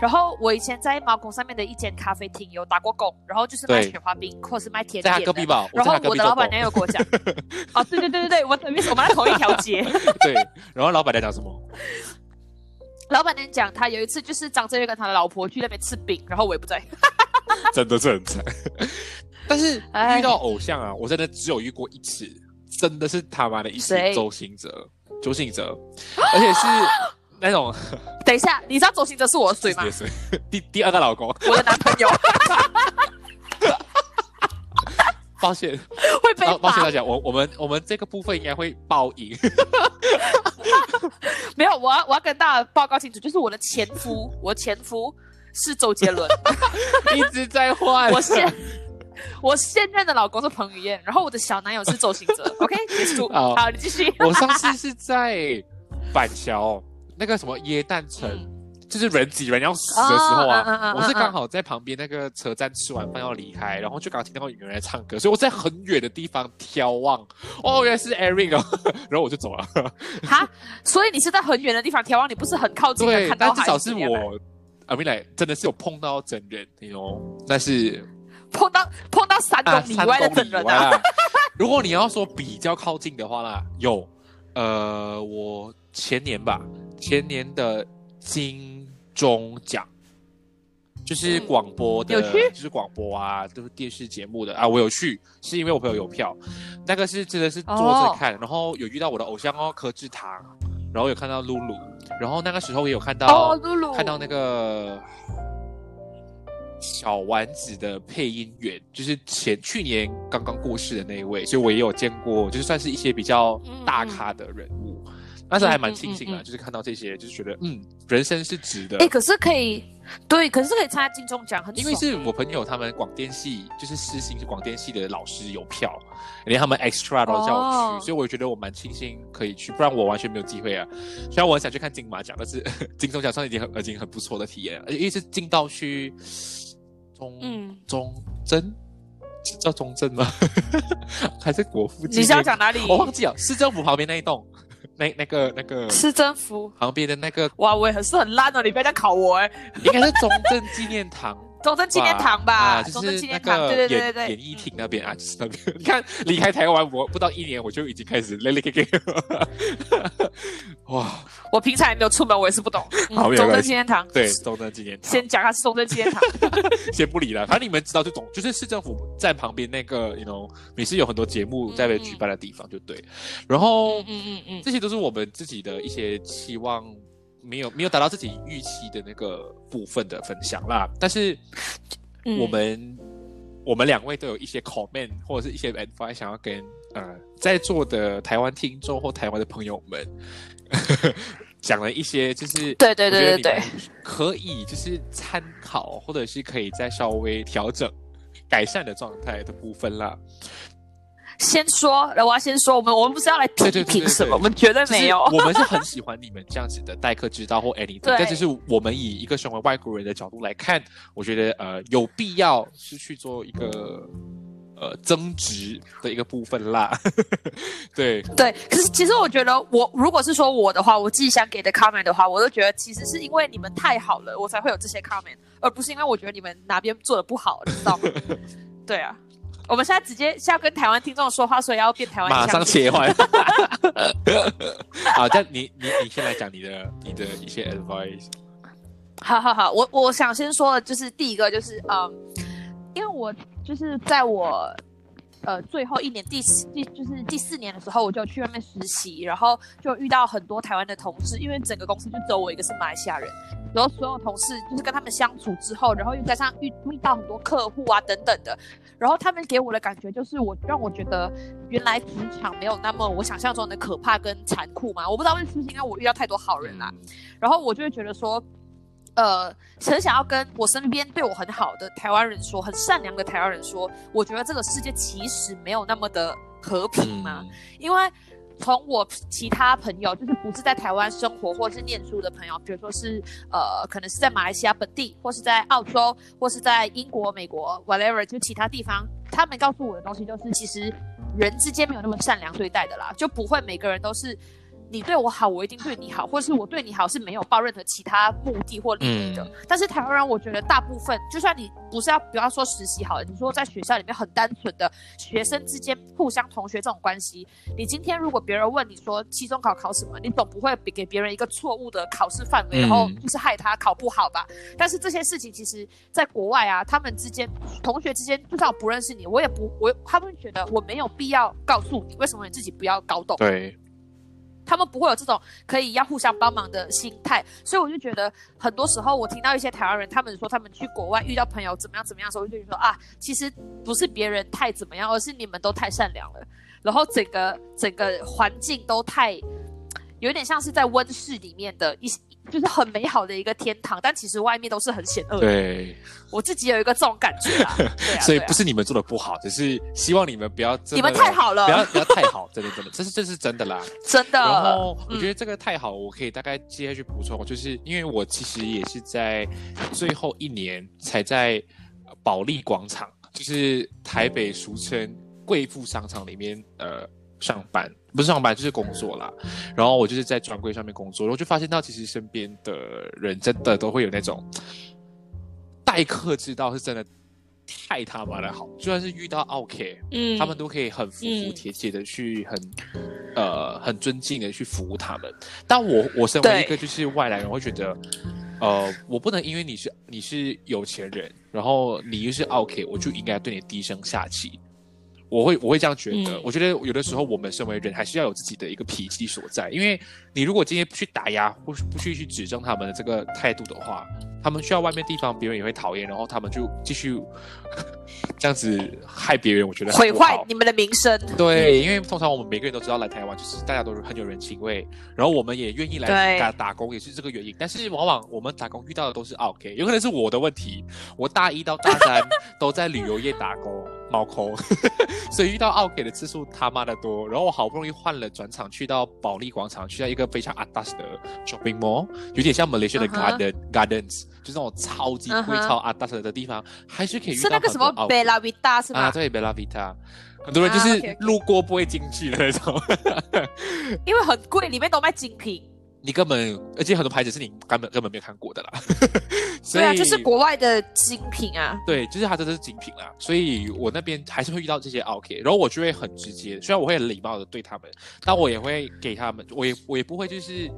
然后我以前在猫空上面的一间咖啡厅有打过工，然后就是卖雪花冰或是卖甜点。在隔壁吧。然后我的老板娘有跟我讲。哦，对对对对对，我们我们在同一条街。对。然后老板娘讲什么？老板娘讲他有一次就是张震岳跟他的老婆去那边吃饼，然后我也不在。真的是很惨。但是遇到偶像啊，我真的只有遇过一次，真的是他妈的一次。周星哲，周星哲，而且是 那种。等一下，你知道周星哲是我的谁吗？第第二个老公，我的男朋友。抱歉，会被抱歉大家，我我们我们这个部分应该会报应。没有，我要我要跟大家报告清楚，就是我的前夫，我前夫是周杰伦，一直在换。我现。我现任的老公是彭于晏，然后我的小男友是周星哲。OK，结束。好，你继续。我上次是在板桥那个什么椰蛋城，就是人挤人要死的时候啊，我是刚好在旁边那个车站吃完饭要离开，然后就刚好听到有人在唱歌，所以我在很远的地方眺望，哦，原来是 Eric，然后我就走了。哈，所以你是在很远的地方眺望，你不是很靠近对，看到但至少是我阿明来真的是有碰到真人，你哦，但是。碰到碰到三公里以外的真人啊！如果你要说比较靠近的话啦，有，呃，我前年吧，前年的金钟奖，就是广播的，就是广播啊，都是电视节目的啊，我有去，是因为我朋友有票，那个是真的是坐着看，然后有遇到我的偶像哦，柯志堂，然后有看到露露，然后那个时候也有看到露露，看到那个。小丸子的配音员就是前去年刚刚过世的那一位，所以我也有见过，就是算是一些比较大咖的人物，但是还蛮庆幸的，就是看到这些，就是觉得嗯，人生是值得。哎，可是可以，对，可是可以参加金钟奖，很因为是我朋友他们广电系，就是私信是广电系的老师有票，连他们 extra 都叫我去，所以我觉得我蛮庆幸可以去，不然我完全没有机会啊。虽然我很想去看金马奖，但是 金钟奖算已经很已经很不错的体验，而且一直进到去。中中贞叫中正吗？还是国父？你是要讲哪里？我忘记了，市政府旁边那一栋，那那个那个市政府旁边的那个。哇，我也很是很烂哦，你不要再考我哎。应该是中正纪念堂。中正纪念堂吧，就是那个对对对对演艺厅那边啊，就是那边。你看，离开台湾我不到一年，我就已经开始累累给给。哇！我平常也没有出门，我也是不懂。中正纪念堂，对，中正纪念堂。先讲下是中正纪念堂，先不理了。反正你们知道就懂，就是市政府在旁边那个，you know，每次有很多节目在被举办的地方，就对。然后，嗯嗯嗯，这些都是我们自己的一些期望。没有没有达到自己预期的那个部分的分享啦，但是我们我们两位都有一些 comment 或者是一些 advice 想要跟呃在座的台湾听众或台湾的朋友们 讲了一些，就是对对对对对，可以就是参考或者是可以再稍微调整改善的状态的部分啦。先说，我要先说，我们我们不是要来批评什么，我们绝对没有。我们是很喜欢你们这样子的待客之道或 anything，但就是我们以一个身为外国人的角度来看，我觉得呃有必要是去做一个呃增值的一个部分啦。对对，可是其实我觉得，我如果是说我的话，我自己想给的 comment 的话，我都觉得其实是因为你们太好了，我才会有这些 comment，而不是因为我觉得你们哪边做的不好，你知道吗？对啊。我们现在直接是要跟台湾听众说话，所以要变台湾。马上切换。好，但你你你先来讲你的你的一些 advice。好好好，我我想先说的就是第一个就是嗯，因为我就是在我呃最后一年第四第就是第四年的时候，我就去外面实习，然后就遇到很多台湾的同事，因为整个公司就只有我一个是马来西亚人，然后所有同事就是跟他们相处之后，然后又加上遇遇到很多客户啊等等的，然后他们给我的感觉就是我让我觉得原来职场没有那么我想象中的可怕跟残酷嘛，我不知道是不是因为我遇到太多好人啦，然后我就会觉得说。呃，很想要跟我身边对我很好的台湾人说，很善良的台湾人说，我觉得这个世界其实没有那么的和平嘛。因为从我其他朋友，就是不是在台湾生活或是念书的朋友，比如说是呃，可能是在马来西亚本地，或是在澳洲，或是在英国、美国，whatever，就其他地方，他们告诉我的东西就是，其实人之间没有那么善良对待的啦，就不会每个人都是。你对我好，我一定对你好，或者是我对你好是没有抱任何其他目的或利益的。但是台湾人，我觉得大部分，就算你不是要，不要说实习好了，你说在学校里面很单纯的学生之间互相同学这种关系，你今天如果别人问你说期中考考什么，你总不会给别人一个错误的考试范围，然后就是害他考不好吧？但是这些事情其实在国外啊，他们之间同学之间，就算我不认识你，我也不我他们觉得我没有必要告诉你，为什么你自己不要搞懂？对。他们不会有这种可以要互相帮忙的心态，所以我就觉得很多时候我听到一些台湾人他们说他们去国外遇到朋友怎么样怎么样的时候，就觉得说啊，其实不是别人太怎么样，而是你们都太善良了，然后整个整个环境都太有点像是在温室里面的一。就是很美好的一个天堂，但其实外面都是很险恶的。对，我自己有一个这种感觉啊。对啊。所以不是你们做的不好，只是希望你们不要。你们太好了。不要不要太好，真的真的，这是这是真的啦。真的。然后我觉得这个太好，我可以大概接下去补充，就是因为我其实也是在最后一年才在保利广场，就是台北俗称贵妇商场里面呃上班。不是上班就是工作啦，然后我就是在专柜上面工作，然后就发现到其实身边的人真的都会有那种待客之道，是真的太他妈的好。就算是遇到 OK，嗯，他们都可以很服服帖帖的去很呃很尊敬的去服务他们。但我我身为一个就是外来人，会觉得呃我不能因为你是你是有钱人，然后你又是 OK，我就应该对你低声下气。我会我会这样觉得，我觉得有的时候我们身为人还是要有自己的一个脾气所在，因为你如果今天不去打压不不去去指正他们的这个态度的话，他们需要外面地方别人也会讨厌，然后他们就继续 这样子害别人，我觉得毁坏你们的名声。对，因为通常我们每个人都知道来台湾就是大家都是很有人情味，然后我们也愿意来打打工，也是这个原因。但是往往我们打工遇到的都是 OK，有可能是我的问题，我大一到大三 都在旅游业打工。冒空，所以遇到奥 K 的次数他妈的多。然后我好不容易换了转场，去到保利广场，去到一个非常 atas 的 shopping mall，有点像 Malaysia 的 garden gardens，就是那种超级贵、超 atas 的地方，还是可以遇到。是那个什么 Bella Vita 是吗？啊，对，Bella Vita，很多人就是路过不会进去的那种，因为很贵，里面都卖精品。你根本，而且很多牌子是你根本根本没有看过的啦。对啊，就是国外的精品啊。对，就是它真的是精品啦。所以我那边还是会遇到这些 OK，然后我就会很直接，虽然我会很礼貌的对他们，但我也会给他们，我也我也不会就是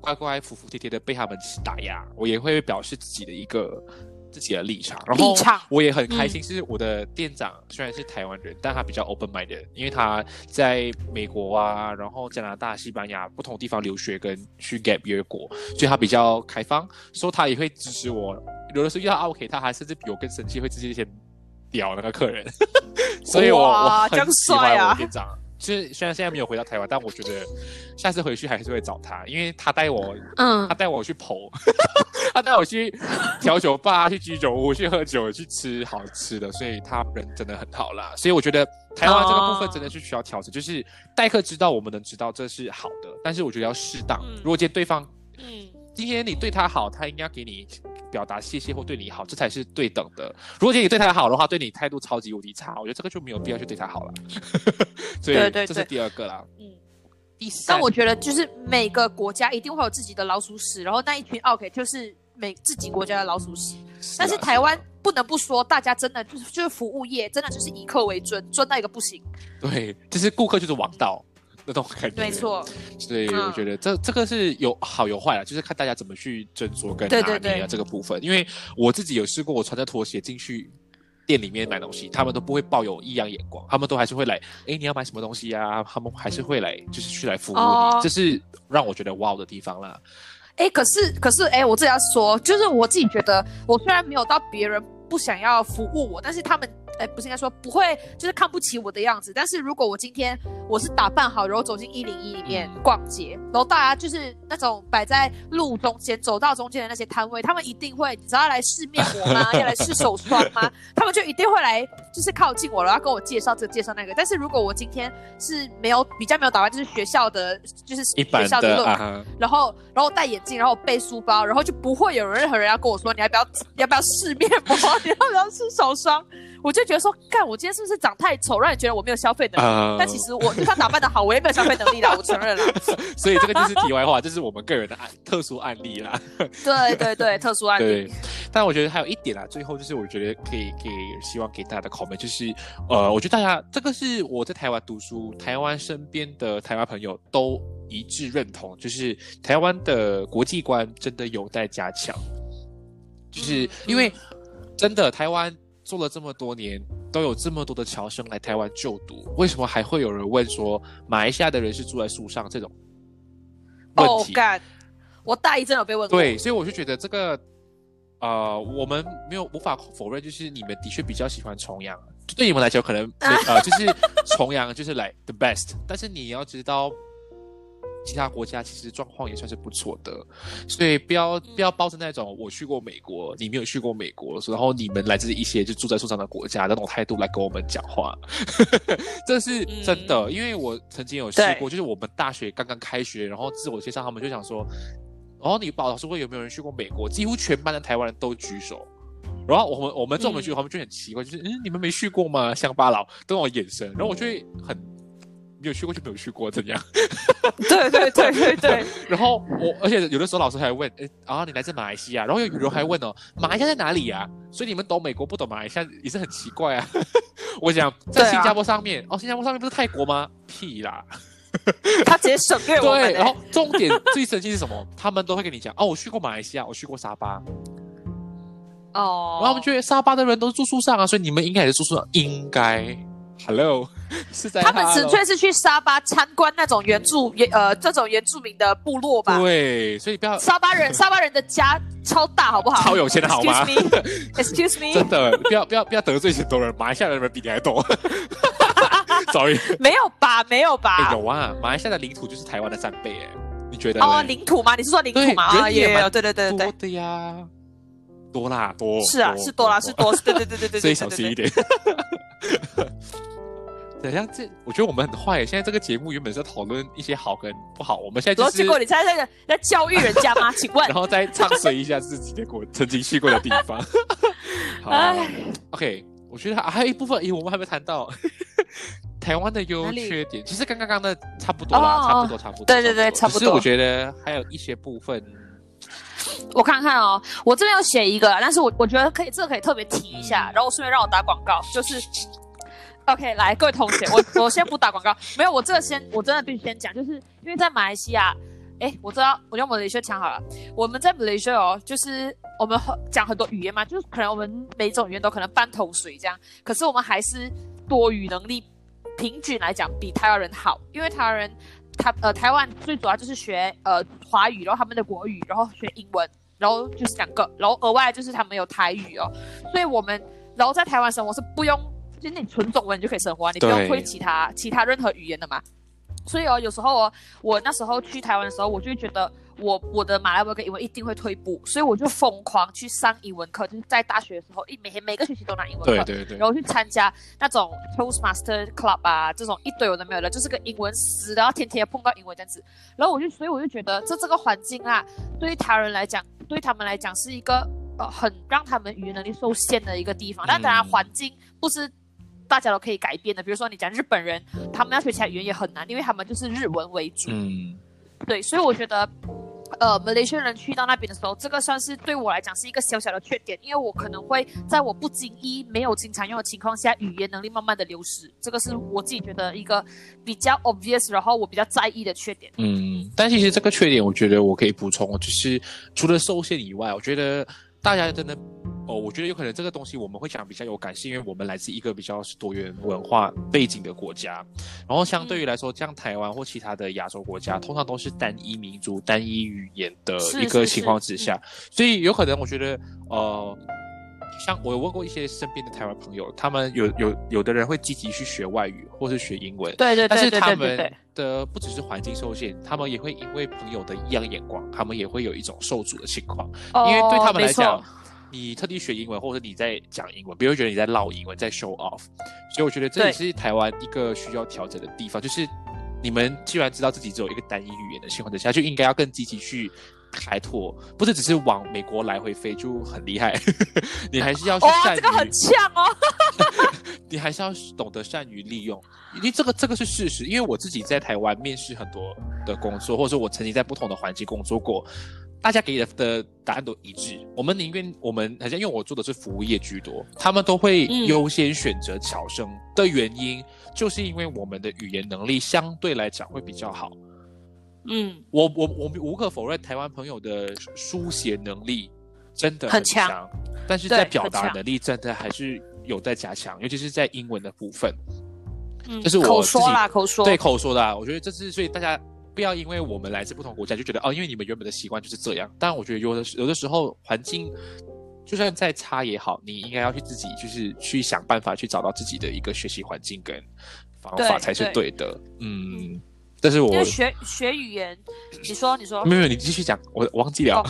乖乖服服帖帖的被他们打压，我也会表示自己的一个。自己的立场，然后我也很开心。是我的店长虽然是台湾人，但他比较 open minded，因为他在美国啊，然后加拿大、西班牙不同地方留学跟去 gap year 过，所以他比较开放，说他也会支持我。有的时候遇到 OK，他还甚至比我更生气，会直接先屌那个客人。所以我我很喜欢我的店长。其实虽然现在没有回到台湾，但我觉得下次回去还是会找他，因为他带我，嗯，他带我去跑，他带我去调酒吧、去居酒屋、去喝酒、去吃好吃的，所以他人真的很好啦。所以我觉得台湾这个部分真的是需要调整，就是待客之道，我们能知道这是好的，但是我觉得要适当。如果今天对方，嗯，今天你对他好，他应该给你。表达谢谢或对你好，这才是对等的。如果今天你对他好的话，对你态度超级无敌差，我觉得这个就没有必要去对他好了。所以这是第二个啦。嗯，第三，但我觉得就是每个国家一定会有自己的老鼠屎，然后那一群 OK 就是每自己国家的老鼠屎。但是台湾不能不说，大家真的就是就是服务业真的就是以客为尊，尊到一个不行。对，就是顾客就是王道。那种感觉，没错，所以我觉得这这个是有好有坏了，就是看大家怎么去斟酌跟拿捏啊这个部分。因为我自己有试过，我穿着拖鞋进去店里面买东西，他们都不会抱有异样眼光，他们都还是会来，哎，你要买什么东西呀？他们还是会来，就是去来服务你，这是让我觉得哇的地方啦。哎，可是可是哎，我这要说，就是我自己觉得，我虽然没有到别人不想要服务我，但是他们。哎，不是应该说不会，就是看不起我的样子。但是如果我今天我是打扮好，然后走进一零一里面逛街，然后大家就是那种摆在路中间、走到中间的那些摊位，他们一定会，你知道要来试面膜吗？要来试手霜吗？他们就一定会来，就是靠近我，然后跟我介绍这个介绍那个。但是如果我今天是没有比较没有打扮，就是学校的，就是学校的，然后然后戴眼镜，然后背书包，然后就不会有人任何人要跟我说，你要不要要不要试面膜？你要不要试手霜？我就觉得说，看我今天是不是长太丑，让你觉得我没有消费能力？但其实我就算打扮的好，我也没有消费能力啦，我承认了。所以这个就是题外话，这是我们个人的案特殊案例啦。对对对，特殊案例。对，但我觉得还有一点啦，最后就是我觉得可以给希望给大家的口 t 就是呃，我觉得大家这个是我在台湾读书，台湾身边的台湾朋友都一致认同，就是台湾的国际观真的有待加强，就是因为真的台湾。做了这么多年，都有这么多的侨生来台湾就读，为什么还会有人问说马来西亚的人是住在树上这种问题？我大一真有被问过。对，所以我就觉得这个，呃，我们没有无法否认，就是你们的确比较喜欢重阳，对你们来讲可能 呃，就是重阳就是来 the best，但是你要知道。其他国家其实状况也算是不错的，所以不要不要抱着那种我去过美国，你没有去过美国，然后你们来自一些就住在树上的国家那种态度来跟我们讲话，这是真的。因为我曾经有试过，就是我们大学刚刚开学，然后自我介绍，他们就想说，然后你保老师问有没有人去过美国，几乎全班的台湾人都举手，然后我们我们这种去，他们就很奇怪，就是嗯，你们没去过吗？乡巴佬，都有眼神，然后我就会很。没有去过就没有去过，怎样？对对对对对。然后我，而且有的时候老师还问，哎，啊，你来自马来西亚？然后有有人还问哦，马来西亚在哪里呀？所以你们懂美国不懂马来西亚也是很奇怪啊。我讲在新加坡上面，哦，新加坡上面不是泰国吗？屁啦！他直接省略我对，然后重点最神奇是什么？他们都会跟你讲，哦，我去过马来西亚，我去过沙巴。哦。然后我们觉得沙巴的人都是住宿上啊，所以你们应该也是住宿上，应该。Hello，是在他们纯粹是去沙巴参观那种原住原呃这种原住民的部落吧？对，所以不要沙巴人 沙巴人的家超大，好不好？超有钱的好吗？Excuse me，真的不要不要不要得罪很多人，马来西亚的人比你还多。Sorry，没有吧？没有吧？有啊，马来西亚的领土就是台湾的三倍哎，你觉得？哦，领土吗？你是说领土吗？啊，也有，对对对对对呀，多啦多，是啊是多啦是多，对对对对对，所以小心一点。等下，这我觉得我们很坏。现在这个节目原本是讨论一些好跟不好，我们现在就是。结果你猜那个在教育人家吗？请问。然后再唱随一下自己的国曾经去过的地方。好，OK，我觉得还有一部分，因为我们还没谈到台湾的优缺点。其实跟刚刚的差不多啦，差不多，差不多。对对对，差不多。只是我觉得还有一些部分，我看看哦，我这边要写一个，但是我我觉得可以，这个可以特别提一下，然后顺便让我打广告，就是。OK，来各位同学，我 我先不打广告，没有，我这个先，我真的必须先讲，就是因为在马来西亚，哎，我知道，我用马来西亚讲好了，我们在马来西亚哦，就是我们讲很多语言嘛，就是可能我们每种语言都可能半桶水这样，可是我们还是多语能力平均来讲比台湾人好，因为台湾人他呃台湾最主要就是学呃华语，然后他们的国语，然后学英文，然后就是两个，然后额外就是他们有台语哦，所以我们然后在台湾生活是不用。就是你纯中文你就可以生活，你不用会其他其他任何语言的嘛。所以哦，有时候哦，我那时候去台湾的时候，我就觉得我我的马来文跟英文一定会退步，所以我就疯狂去上英文课，就是在大学的时候，一每天每个学期都拿英文课，对对对，然后去参加那种 Toastmaster Club 啊，这种一堆有的没有的，就是个英文死，然后天天碰到英文这样子。然后我就所以我就觉得这这个环境啊，对于他人来讲，对他们来讲是一个呃很让他们语言能力受限的一个地方。但当然环境不是。大家都可以改变的，比如说你讲日本人，他们要学起来语言也很难，因为他们就是日文为主。嗯，对，所以我觉得，呃，马来西亚人去到那边的时候，这个算是对我来讲是一个小小的缺点，因为我可能会在我不经意、没有经常用的情况下，语言能力慢慢的流失，这个是我自己觉得一个比较 obvious，然后我比较在意的缺点。嗯，但其实这个缺点，我觉得我可以补充，就是除了受限以外，我觉得大家真的。偶我觉得有可能这个东西我们会讲比较有感，是因为我们来自一个比较是多元文化背景的国家，然后相对于来说，像台湾或其他的亚洲国家，通常都是单一民族、单一语言的一个情况之下，所以有可能我觉得，呃，像我有问过一些身边的台湾朋友，他们有有有的人会积极去学外语或是学英文，对对对，但是他们的不只是环境受限，他们也会因为朋友的异样眼光，他们也会有一种受阻的情况，因为对他们来讲。你特地学英文，或者你在讲英文，别人觉得你在唠英文，在 show off。所以我觉得这也是台湾一个需要调整的地方，就是你们既然知道自己只有一个单一语言的情况之下，就应该要更积极去开拓，不是只是往美国来回飞就很厉害，你还是要去善于。这个很呛哦。你还是要懂得善于利用，因为这个这个是事实。因为我自己在台湾面试很多的工作，或者说我曾经在不同的环境工作过。大家给的的答案都一致，我们宁愿我们好像因为我做的是服务业居多，他们都会优先选择侨生的原因，就是因为我们的语言能力相对来讲会比较好。嗯，我我我们无可否认，台湾朋友的书写能力真的很强，但是在表达能力真的还是有待加强，尤其是在英文的部分。嗯，这是我口说啦，口说对口说的，我觉得这是所以大家。不要因为我们来自不同国家就觉得哦，因为你们原本的习惯就是这样。但我觉得有的有的时候环境就算再差也好，你应该要去自己就是去想办法去找到自己的一个学习环境跟方法才是对的。嗯，但是我学学语言，你说你说没有，你继续讲，我忘记了。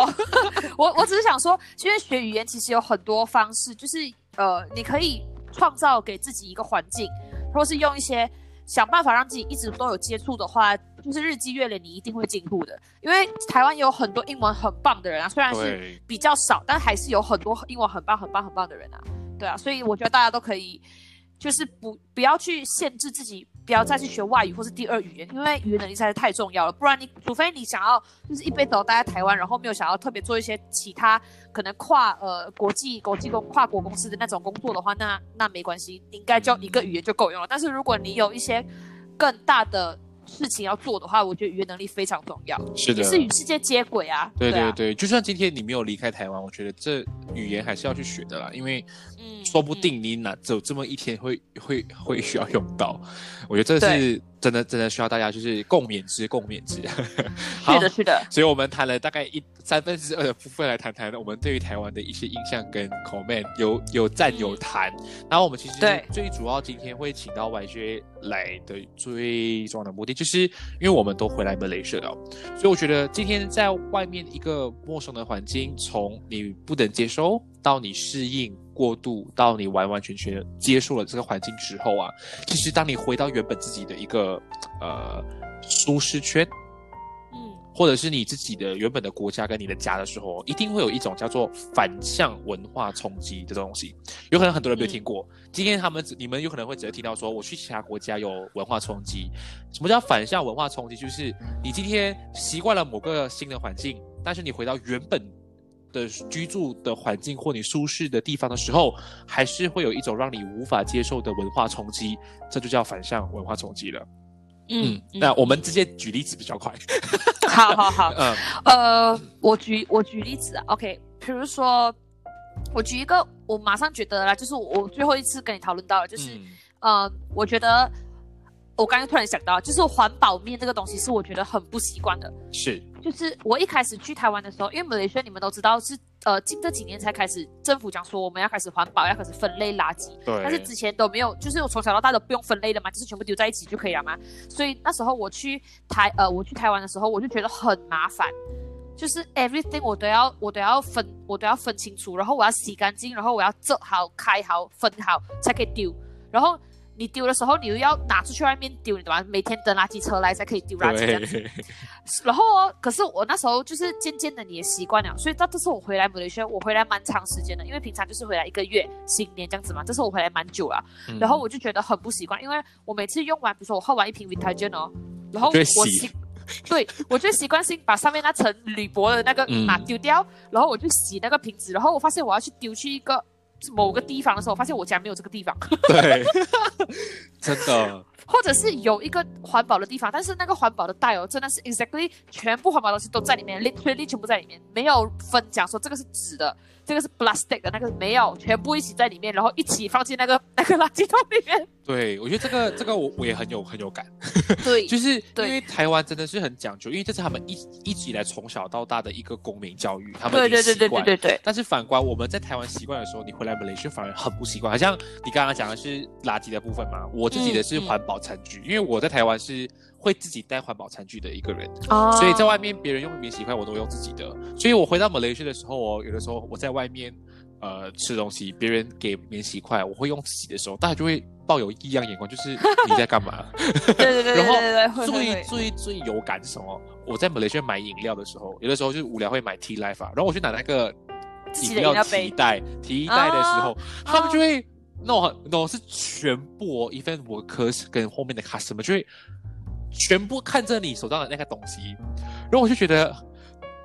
我我只是想说，因为学语言其实有很多方式，就是呃，你可以创造给自己一个环境，或是用一些。想办法让自己一直都有接触的话，就是日积月累，你一定会进步的。因为台湾有很多英文很棒的人啊，虽然是比较少，但还是有很多英文很棒、很棒、很棒的人啊。对啊，所以我觉得大家都可以。就是不不要去限制自己，不要再去学外语或是第二语言，因为语言能力实在是太重要了。不然你除非你想要就是一辈子都待在台湾，然后没有想要特别做一些其他可能跨呃国际国际公跨国公司的那种工作的话，那那没关系，应该就一个语言就够用了。但是如果你有一些更大的事情要做的话，我觉得语言能力非常重要，是的，是与世界接轨啊。对对对，就算今天你没有离开台湾，我觉得这语言还是要去学的啦，因为。说不定你哪走这么一天会会会需要用到，我觉得这是。真的真的需要大家就是共勉之，共勉之。是的，是的。所以我们谈了大概一三分之二的部分来谈谈我们对于台湾的一些印象跟 comment，有有赞有谈。然后我们其实最主要今天会请到 YJ 来的最重要的目的，就是因为我们都回来 Malaysia 了，所以我觉得今天在外面一个陌生的环境，从你不能接收到你适应过渡，到你完完全全接受了这个环境之后啊，其实当你回到原本自己的一个呃，舒适圈，嗯，或者是你自己的原本的国家跟你的家的时候，一定会有一种叫做反向文化冲击的东西。有可能很多人没有听过。今天他们你们有可能会只会听到说，我去其他国家有文化冲击。什么叫反向文化冲击？就是你今天习惯了某个新的环境，但是你回到原本的居住的环境或你舒适的地方的时候，还是会有一种让你无法接受的文化冲击。这就叫反向文化冲击了。嗯，那我们直接举例子比较快。好好好，嗯，呃，我举我举例子啊，OK，比如说，我举一个，我马上觉得啦，就是我最后一次跟你讨论到了，就是，呃，我觉得我刚刚突然想到，就是环保面这个东西是我觉得很不习惯的。是。就是我一开始去台湾的时候，因为马来西亚你们都知道是呃近这几年才开始政府讲说我们要开始环保，要开始分类垃圾。对。但是之前都没有，就是我从小到大都不用分类的嘛，就是全部丢在一起就可以了嘛。所以那时候我去台呃我去台湾的时候，我就觉得很麻烦，就是 everything 我都要我都要分我都要分清楚，然后我要洗干净，然后我要折好开好分好才可以丢，然后。你丢的时候，你又要拿出去外面丢，你懂吗？每天等垃圾车来才可以丢垃圾这样子。然后哦，可是我那时候就是渐渐的你也习惯了，所以到这次我回来马来西亚，我回来蛮长时间的，因为平常就是回来一个月，新年这样子嘛。这次我回来蛮久了，然后我就觉得很不习惯，因为我每次用完，比如说我喝完一瓶 Vitagen 哦，然后 我习，对我就习惯性把上面那层铝箔的那个拿丢掉，然后我就洗那个瓶子，然后我发现我要去丢去一个。某个地方的时候，发现我家没有这个地方。对，真的或者是有一个环保的地方，但是那个环保的袋哦，真的是 exactly 全部环保东西都在里面，literally 全部在里面，没有分讲说这个是纸的。这个是 plastic 的那个没有，全部一起在里面，然后一起放进那个 那个垃圾桶里面。对，我觉得这个这个我我也很有很有感。对，就是因为台湾真的是很讲究，因为这是他们一一直以来从小到大的一个公民教育，他们对对对对对对对。但是反观我们在台湾习惯的时候，你回来马来西亚反而很不习惯。好像你刚刚讲的是垃圾的部分嘛，我自己的是环保餐具，因为我在台湾是。会自己带环保餐具的一个人，所以在外面别人用免洗筷，我都用自己的。所以我回到马来西亚的时候哦，有的时候我在外面呃吃东西，别人给免洗筷，我会用自己的时候，大家就会抱有异样眼光，就是你在干嘛？对对对 然后最最最有感是什么？我在马来西亚买饮料的时候，有的时候就是无聊会买 T Life 啊，然后我去拿那个饮料提袋提袋的时候，他们就会 no no 是全部 event workers 跟后面的 customer 就会。全部看着你手上的那个东西，然后我就觉得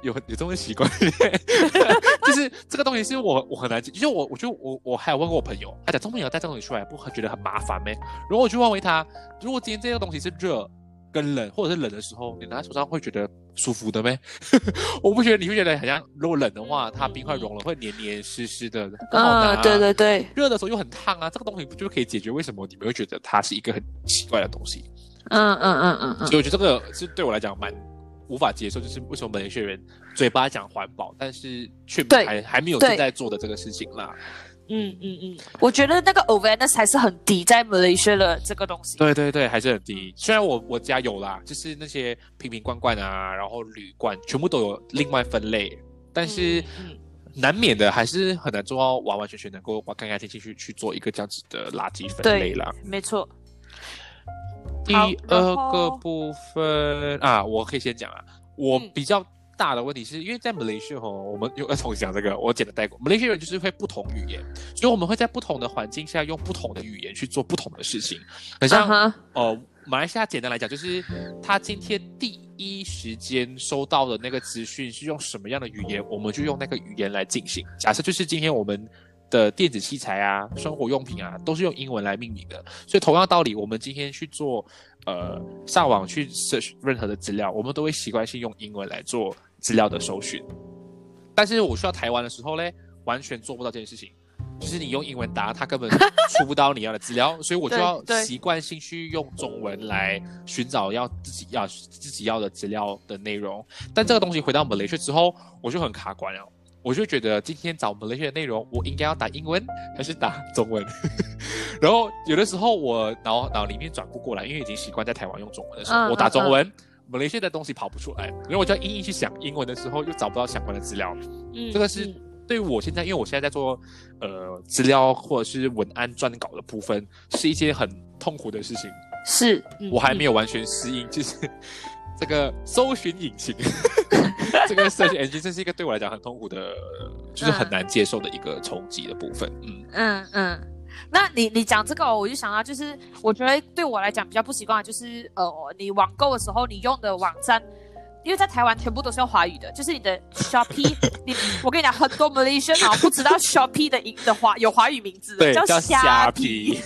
有有这种习惯，就是这个东西是我我很难解，就是我我就我我还有问过我朋友，他讲中文也要带这东西出来，不觉得很麻烦咩？然后我就问回他，如果今天这个东西是热跟冷，或者是冷的时候，你拿在手上会觉得舒服的咩？我不觉得你会觉得好像如果冷的话，它冰块融了会黏黏湿湿的，很好拿。对对对，热的时候又很烫啊，这个东西不就可以解决为什么你们会觉得它是一个很奇怪的东西？嗯嗯嗯嗯嗯，所以我觉得这个是对我来讲蛮无法接受，就是为什么马来西亚人嘴巴讲环保，但是却还还没有正在做的这个事情啦。嗯嗯嗯，我觉得那个 awareness 还是很低，在马来西亚的这个东西。对对对，还是很低。虽然我我家有啦，就是那些瓶瓶罐罐啊，然后铝罐，全部都有另外分类，但是难免的还是很难做到完完全全能够干干净净去去做一个这样子的垃圾分类啦。没错。第二个部分啊，我可以先讲啊。我比较大的问题是因为在马来西亚哦，我们又要重讲这个，我简单带过。马来西亚人就是会不同语言，所以我们会在不同的环境下用不同的语言去做不同的事情。很像哦，马来西亚简单来讲就是他今天第一时间收到的那个资讯是用什么样的语言，我们就用那个语言来进行。假设就是今天我们。的电子器材啊，生活用品啊，都是用英文来命名的。所以同样道理，我们今天去做呃上网去 search 任何的资料，我们都会习惯性用英文来做资料的搜寻。但是我需要台湾的时候嘞，完全做不到这件事情。就是你用英文答，它根本出不到你要的资料，所以我就要习惯性去用中文来寻找要自己要自己要的资料的内容。但这个东西回到 Malaysia 之后，我就很卡关了。我就觉得今天找马来西亚的内容，我应该要打英文还是打中文？然后有的时候我脑脑里面转不过来，因为已经习惯在台湾用中文的时候，我打中文，马来西亚的东西跑不出来，然后我就要硬硬去想英文的时候，又找不到相关的资料。嗯，这个是对于我现在，因为我现在在做呃资料或者是文案撰稿的部分，是一件很痛苦的事情。是，我还没有完全适应，就是。这个搜寻引擎，这个 search engine，这是一个对我来讲很痛苦的，就是很难接受的一个冲击的部分。嗯嗯嗯，那你你讲这个，我就想到，就是我觉得对我来讲比较不习惯，就是呃，你网购的时候你用的网站。因为在台湾全部都是用华语的，就是你的 Shopee，你我跟你讲，很多 Malaysian 啊不知道 Shopee 的音的华有华语名字，对，叫虾皮，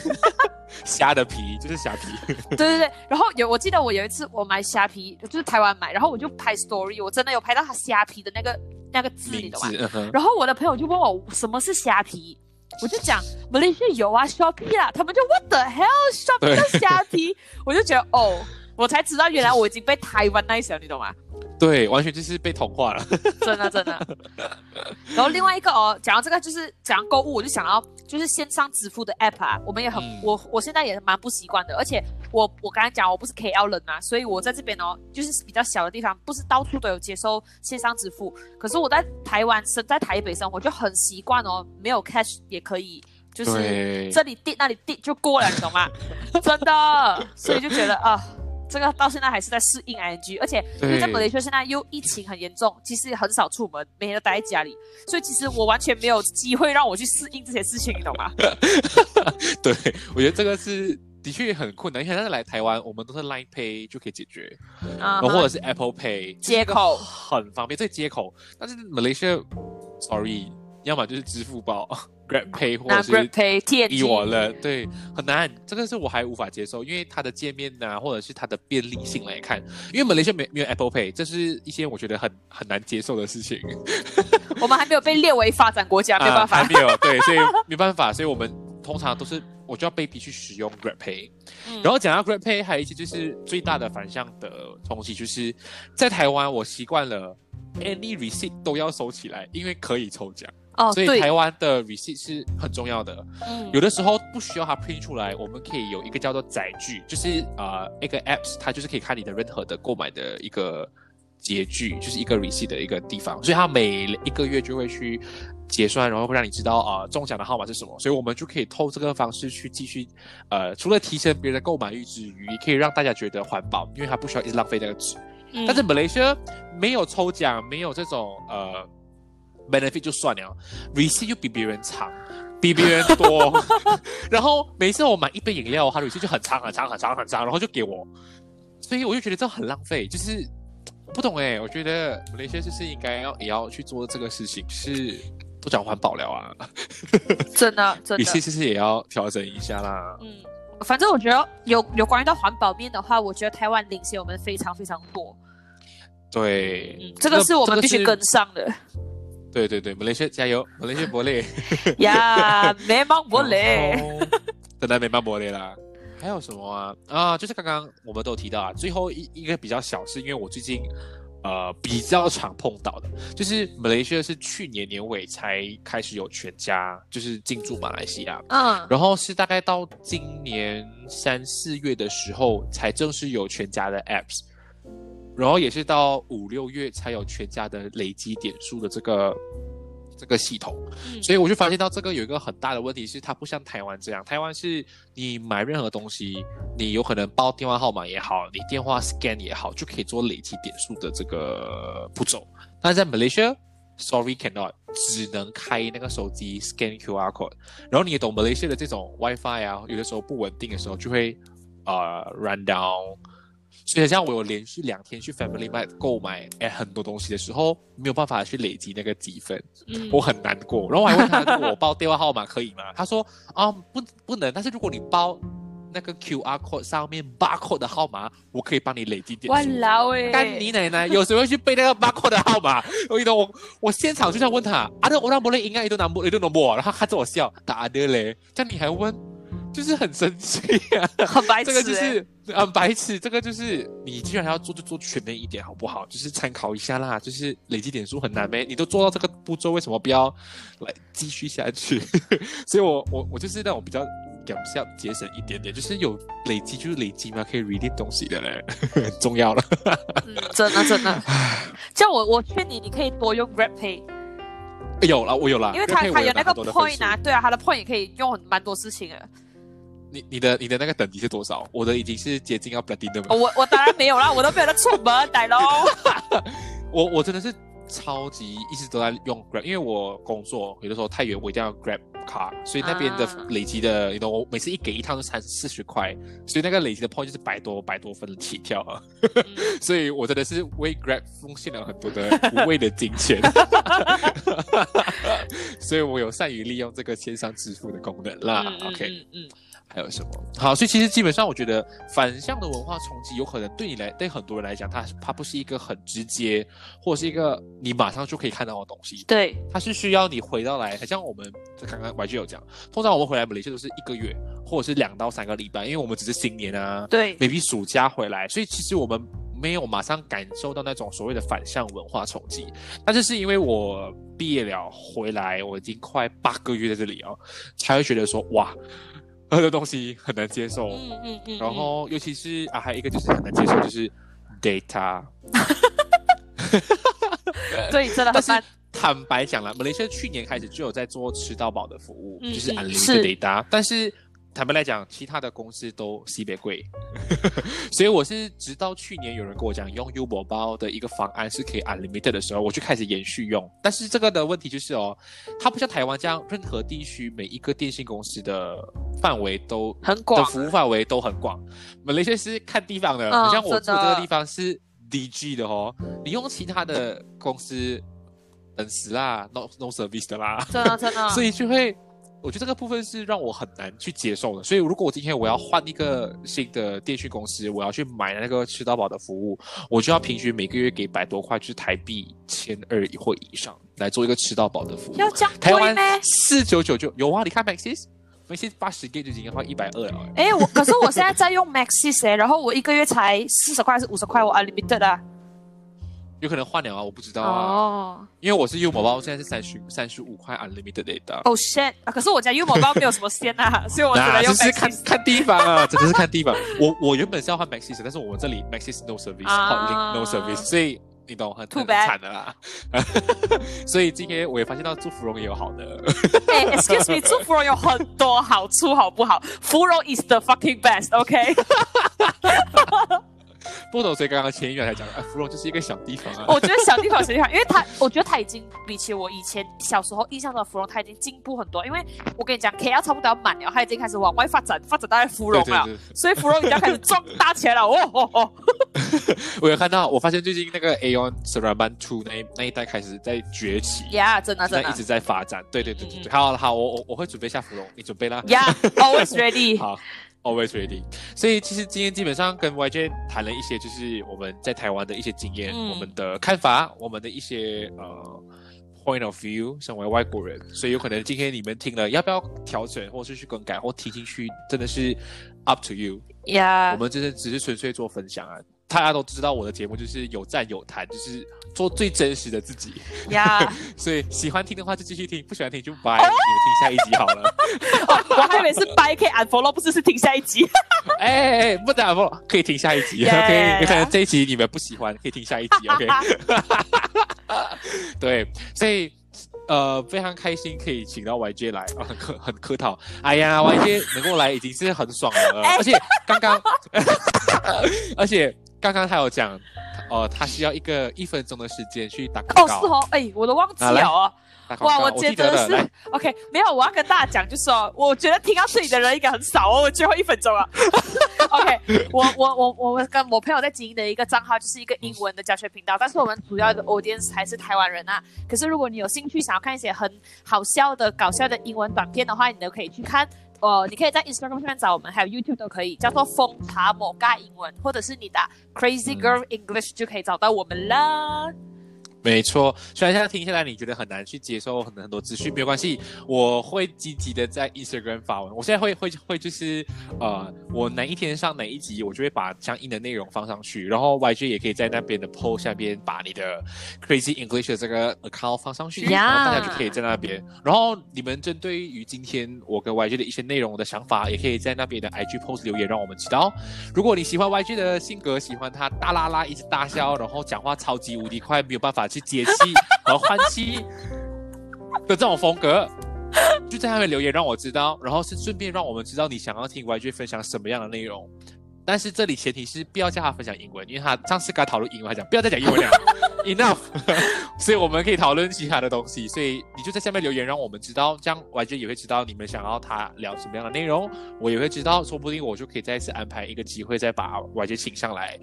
虾 的皮就是虾皮。对对对，然后有我记得我有一次我买虾皮，就是台湾买，然后我就拍 story，我真的有拍到它虾皮的那个那个字，你懂吗？然后我的朋友就问我什么是虾皮，我就讲 Malaysia 有啊 Shopee 啦，他们就 What the hell Shopee 叫虾皮，我就觉得哦。我才知道，原来我已经被台湾那一小，你懂吗？对，完全就是被同化了，真的真的。然后另外一个哦，讲到这个就是讲购物，我就想到就是线上支付的 app 啊，我们也很我我现在也蛮不习惯的。而且我我刚才讲我不是 KL 人啊，所以我在这边哦，就是比较小的地方，不是到处都有接受线上支付。可是我在台湾生在台北生活就很习惯哦，没有 cash 也可以，就是这里递那里递就过了，你懂吗？真的，所以就觉得啊。这个到现在还是在适应 ing，而且因为在马来西亚现在又疫情很严重，其实很少出门，每天都待在家里，所以其实我完全没有机会让我去适应这些事情，你懂吗？对，我觉得这个是的确很困难。你看，但是来台湾，我们都是 Line Pay 就可以解决，啊，或者是 Apple Pay 接口很方便，这个接口。但是马来西亚，sorry，要么就是支付宝，Grab Pay 或者是 Grab Pay、逼我了，对，很难，这个是我还无法接受，因为它的界面呐，或者是它的便利性来看，因为马来西亚没没有 Apple Pay，这是一些我觉得很很难接受的事情。我们还没有被列为发展国家，没办法，还没有对，所以没办法，所以我们通常都是我就要被逼去使用 Grab Pay。然后讲到 Grab Pay，还有一些就是最大的反向的冲击，就是在台湾我习惯了 any receipt 都要收起来，因为可以抽奖。哦，所以台湾的 receipt 是很重要的。嗯，有的时候不需要它 print 出来，我们可以有一个叫做载具，就是呃一个 apps，它就是可以看你的任何的购买的一个截距，就是一个 receipt 的一个地方。所以它每一个月就会去结算，然后会让你知道啊中奖的号码是什么。所以我们就可以透这个方式去继续呃，除了提升别人的购买欲之余，也可以让大家觉得环保，因为它不需要一直浪费那个纸。但是 Malaysia 没有抽奖，没有这种呃。Benefit 就算了，receipt 又比别人长，比别人多，然后每次我买一杯饮料，他 receipt 就很长很长很长很长，然后就给我，所以我就觉得这很浪费，就是不懂哎，我觉得我那些就是应该要也要去做这个事情，是都讲环保了啊，真 的真的，其实是也要调整一下啦。嗯，反正我觉得有有关于到环保面的话，我觉得台湾领先我们非常非常多。对，这个是我们必须跟上的。对对对，马来西亚加油，马来西亚伯雷呀，美邦伯雷，真的 美邦伯雷啦。还有什么啊？啊，就是刚刚我们都提到啊，最后一一个比较小，是因为我最近呃比较常碰到的，就是马来西亚是去年年尾才开始有全家，就是进驻马来西亚，嗯，然后是大概到今年三四月的时候才正式有全家的 apps。然后也是到五六月才有全家的累积点数的这个这个系统，所以我就发现到这个有一个很大的问题是，它不像台湾这样，台湾是你买任何东西，你有可能报电话号码也好，你电话 scan 也好，就可以做累积点数的这个步骤。但在 Malaysia，sorry cannot，只能开那个手机 scan QR code。然后你懂 Malaysia 的这种 WiFi 啊，有的时候不稳定的时候就会呃 run down。所以像我有连续两天去 Family Mart 购买哎很多东西的时候，没有办法去累积那个积分，我很难过。然后我还问他，我报电话号码可以吗？他说啊不不能，但是如果你报那个 QR code 上面 barcode 的号码，我可以帮你累积点数。哇哎！干你奶奶！有谁会去背那个 barcode 的号码？我记得我我现场就想问他，阿德我那不勒应该一都拿不一都拿不，然后他看着我笑，打的嘞，这样你还问？就是很生气啊，很白痴，这个就是很白痴。这个就是你既然要做，就做全面一点，好不好？就是参考一下啦。就是累积点数很难呗，你都做到这个步骤，为什么不要来继续下去？所以我我我就是那种比较讲要节省一点点，就是有累积就是累积嘛，可以 read 东西的嘞，很重要了。真的真的，叫我我劝你，你可以多用 Grab Pay。有了，我有了，因为他他有那个 point 啊，对啊，他的 point 也可以用很蛮多事情的。你你的你的那个等级是多少？我的已经是接近要 platinum 的。我我当然没有啦，我都没有在出门，大佬。我我真的是超级一直都在用 Grab，因为我工作有的时候太远，我一定要 Grab 卡，所以那边的累积的，你懂我每次一给一趟都三四十块，所以那个累积的 point 就是百多百多分起跳啊。所以我真的是为 Grab 奉献了很多的无谓的金钱。所以我有善于利用这个线上支付的功能啦。OK，嗯。还有什么？好，所以其实基本上，我觉得反向的文化冲击有可能对你来，对很多人来讲，它它不是一个很直接，或者是一个你马上就可以看到的东西。对，它是需要你回到来，像我们刚刚 Y J 有讲，通常我们回来马来西亚都是一个月，或者是两到三个礼拜，因为我们只是新年啊，对，maybe 暑假回来，所以其实我们没有马上感受到那种所谓的反向文化冲击。但是是因为我毕业了回来，我已经快八个月在这里哦，才会觉得说哇。很多东西很难接受，嗯嗯嗯，然后尤其是啊，还有一个就是很难接受，就是 data，对，真的很难。坦白讲了，马来西亚去年开始就有在做吃到饱的服务，就是 unlimited data，但是。坦白来讲，其他的公司都特别贵，所以我是直到去年有人跟我讲用 U 宝包的一个方案是可以 unlimited 的时候，我就开始延续用。但是这个的问题就是哦，它不像台湾这样，任何地区每一个电信公司的范围都很广，的服务范围都很广。马来西亚是看地方的，像我住这个地方是 DG 的哦，你用其他的公司等死啦，no no service 的啦，真的真的，所以就会。我觉得这个部分是让我很难去接受的。所以如果我今天我要换一个新的电讯公司，我要去买那个吃到饱的服务，我就要平均每个月给百多块，就是台币千二或以上来做一个吃到饱的服务。要这样台湾？四九九就有啊，你看 Maxis。Maxis 八十 G 就已经要一百二了。哎，我可是我现在在用 Maxis 哎，然后我一个月才四十块还是五十块，我 unlimited 啊。有可能换了啊，我不知道啊。哦因为我是 U 某包，现在是三十三十五块 unlimited data。，Oh shit！啊可是我家 U 某包没有什么线啊，所以我只能用那就是看。看地方啊，真的是看地方。我我原本是要换 Maxis，但是我们这里 Maxis no service，啊 Hotlink no service，所以你懂很很惨的啦。所以今天我也发现到做芙蓉也有好的。哎，excuse me，做芙蓉有很多好处，好不好？芙蓉 is the fucking best，OK？不懂，所以刚刚前一秒才讲，啊，芙蓉就是一个小地方啊。我觉得小地方小地方，因为它，我觉得它已经比起我以前小时候印象中的芙蓉，它已经进步很多。因为我跟你讲，KL 差不多要满了，它已经开始往外发展，发展到芙蓉了，对对对所以芙蓉已经开始壮大起来了。哦哦哦，我有看到，我发现最近那个 Aon Seraban Two 那一那一代开始在崛起。呀，真的真的一直在发展，对对对对嗯对，好好，我我我会准备一下芙蓉，你准备啦。，Yeah，always ready。好，always ready。所以其实今天基本上跟 YJ 谈了一些，就是我们在台湾的一些经验、嗯我们的看法、我们的一些呃 point of view。身为外国人，所以有可能今天你们听了，要不要调整，或是去更改，或提进去，真的是 up to you。我，们真的只是纯粹做分享啊。大家都知道我的节目就是有赞有弹，就是做最真实的自己。呀，所以喜欢听的话就继续听，不喜欢听就拜，你们听下一集好了。我还以为是掰可以 unfollow，不是是听下一集。哎哎哎，不打不，可以听下一集。OK，有可能这一集你们不喜欢，可以听下一集。OK，对，所以呃非常开心可以请到 YJ 来啊，很客很客套。哎呀，YJ 能够来已经是很爽了，哎而且刚刚，而且刚刚他有讲，哦，他需要一个一分钟的时间去打广哦，是哦，哎，我都忘记了哦。哇，我觉得是 OK，没有，我要跟大家讲，就是哦，我觉得听到这里的人应该很少哦，我最后一分钟啊。OK，我我我我跟我朋友在经营的一个账号，就是一个英文的教学频道，但是我们主要的 audience 还是台湾人啊。可是如果你有兴趣想要看一些很好笑的、搞笑的英文短片的话，你都可以去看。哦，你可以在 Instagram 上面找我们，还有 YouTube 都可以，叫做风塔某嘎英文，或者是你打 Crazy Girl English 就可以找到我们啦。没错，虽然现在听下来你觉得很难去接受很很多资讯，没有关系，我会积极的在 Instagram 发文。我现在会会会就是呃，我哪一天上哪一集，我就会把相应的内容放上去，然后 YG 也可以在那边的 post 下边把你的 Crazy English 的这个 account 放上去然后大家就可以在那边。然后你们针对于今天我跟 YG 的一些内容的想法，也可以在那边的 IG post 留言，让我们知道。如果你喜欢 YG 的性格，喜欢他大啦啦一直大笑，然后讲话超级无敌快，没有办法去解气和换气的这种风格，就在上面留言让我知道，然后是顺便让我们知道你想要听 YG 分享什么样的内容。但是这里前提是不要叫他分享英文，因为他上次跟他讨论英文，他讲不要再讲英文了，enough。所以我们可以讨论其他的东西，所以你就在下面留言，让我们知道，这样 YG 也会知道你们想要他聊什么样的内容，我也会知道，说不定我就可以再次安排一个机会，再把 YG 请上来，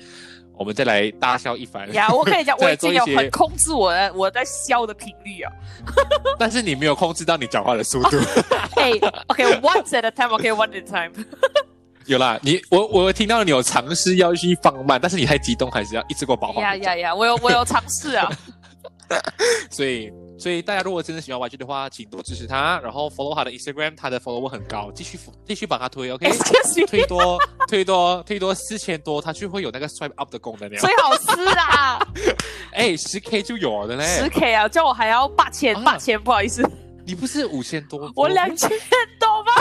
我们再来大笑一番。呀，我跟你讲，再我已经有很控制我的我在笑的频率啊。但是你没有控制到你讲话的速度。哎，OK，one at a time，OK，one at a time。有啦，你我我有听到你有尝试要去放慢，但是你太激动，还是要一直给我饱呀呀呀，我有我有尝试啊。所以，所以大家如果真的喜欢 YG 的话，请多支持他，然后 follow 他的 Instagram，他的 follow 很高，继续继续帮他推 me，推多推多推多四千多，他就会有那个 swipe up 的功能了。最好是啦，哎，十 K 就有了嘞。十 K 啊，叫我还要八千啊八千，不好意思，你不是五千多？我两千多吧，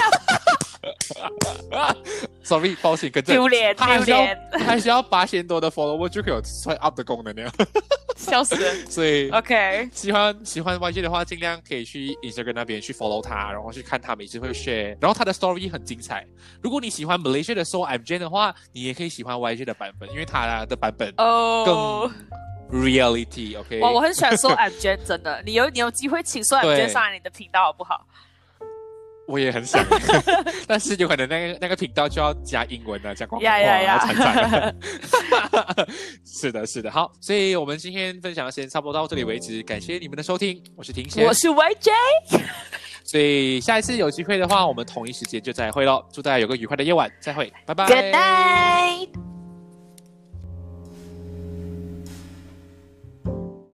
Sorry，抱歉，跟着丢脸丢脸，他还需要八千多的 follower 就可以有 swipe up 的功能了。笑死人。所以 OK，喜欢喜欢 YG 的话，尽量可以去 Instagram 那边去 follow 他，然后去看他每次会 share，然后他的 story 很精彩。如果你喜欢 Malaysia 的 So I'm Jane 的话，你也可以喜欢 YG 的版本，因为他的版本哦更，reality，OK？、哇，我很喜欢说 I'm Jen，真的，你有你有机会请说 Jen 上来你的频道好不好？我也很想，但是有可能那个那个频道就要加英文了，加广东话呀呀啊，参赛。是的，是的，好，所以我们今天分享的时间差不多到这里为止，感谢你们的收听，我是庭贤，我是 YJ，所以下一次有机会的话，我们同一时间就再会喽，祝大家有个愉快的夜晚，再会，拜拜，Good night。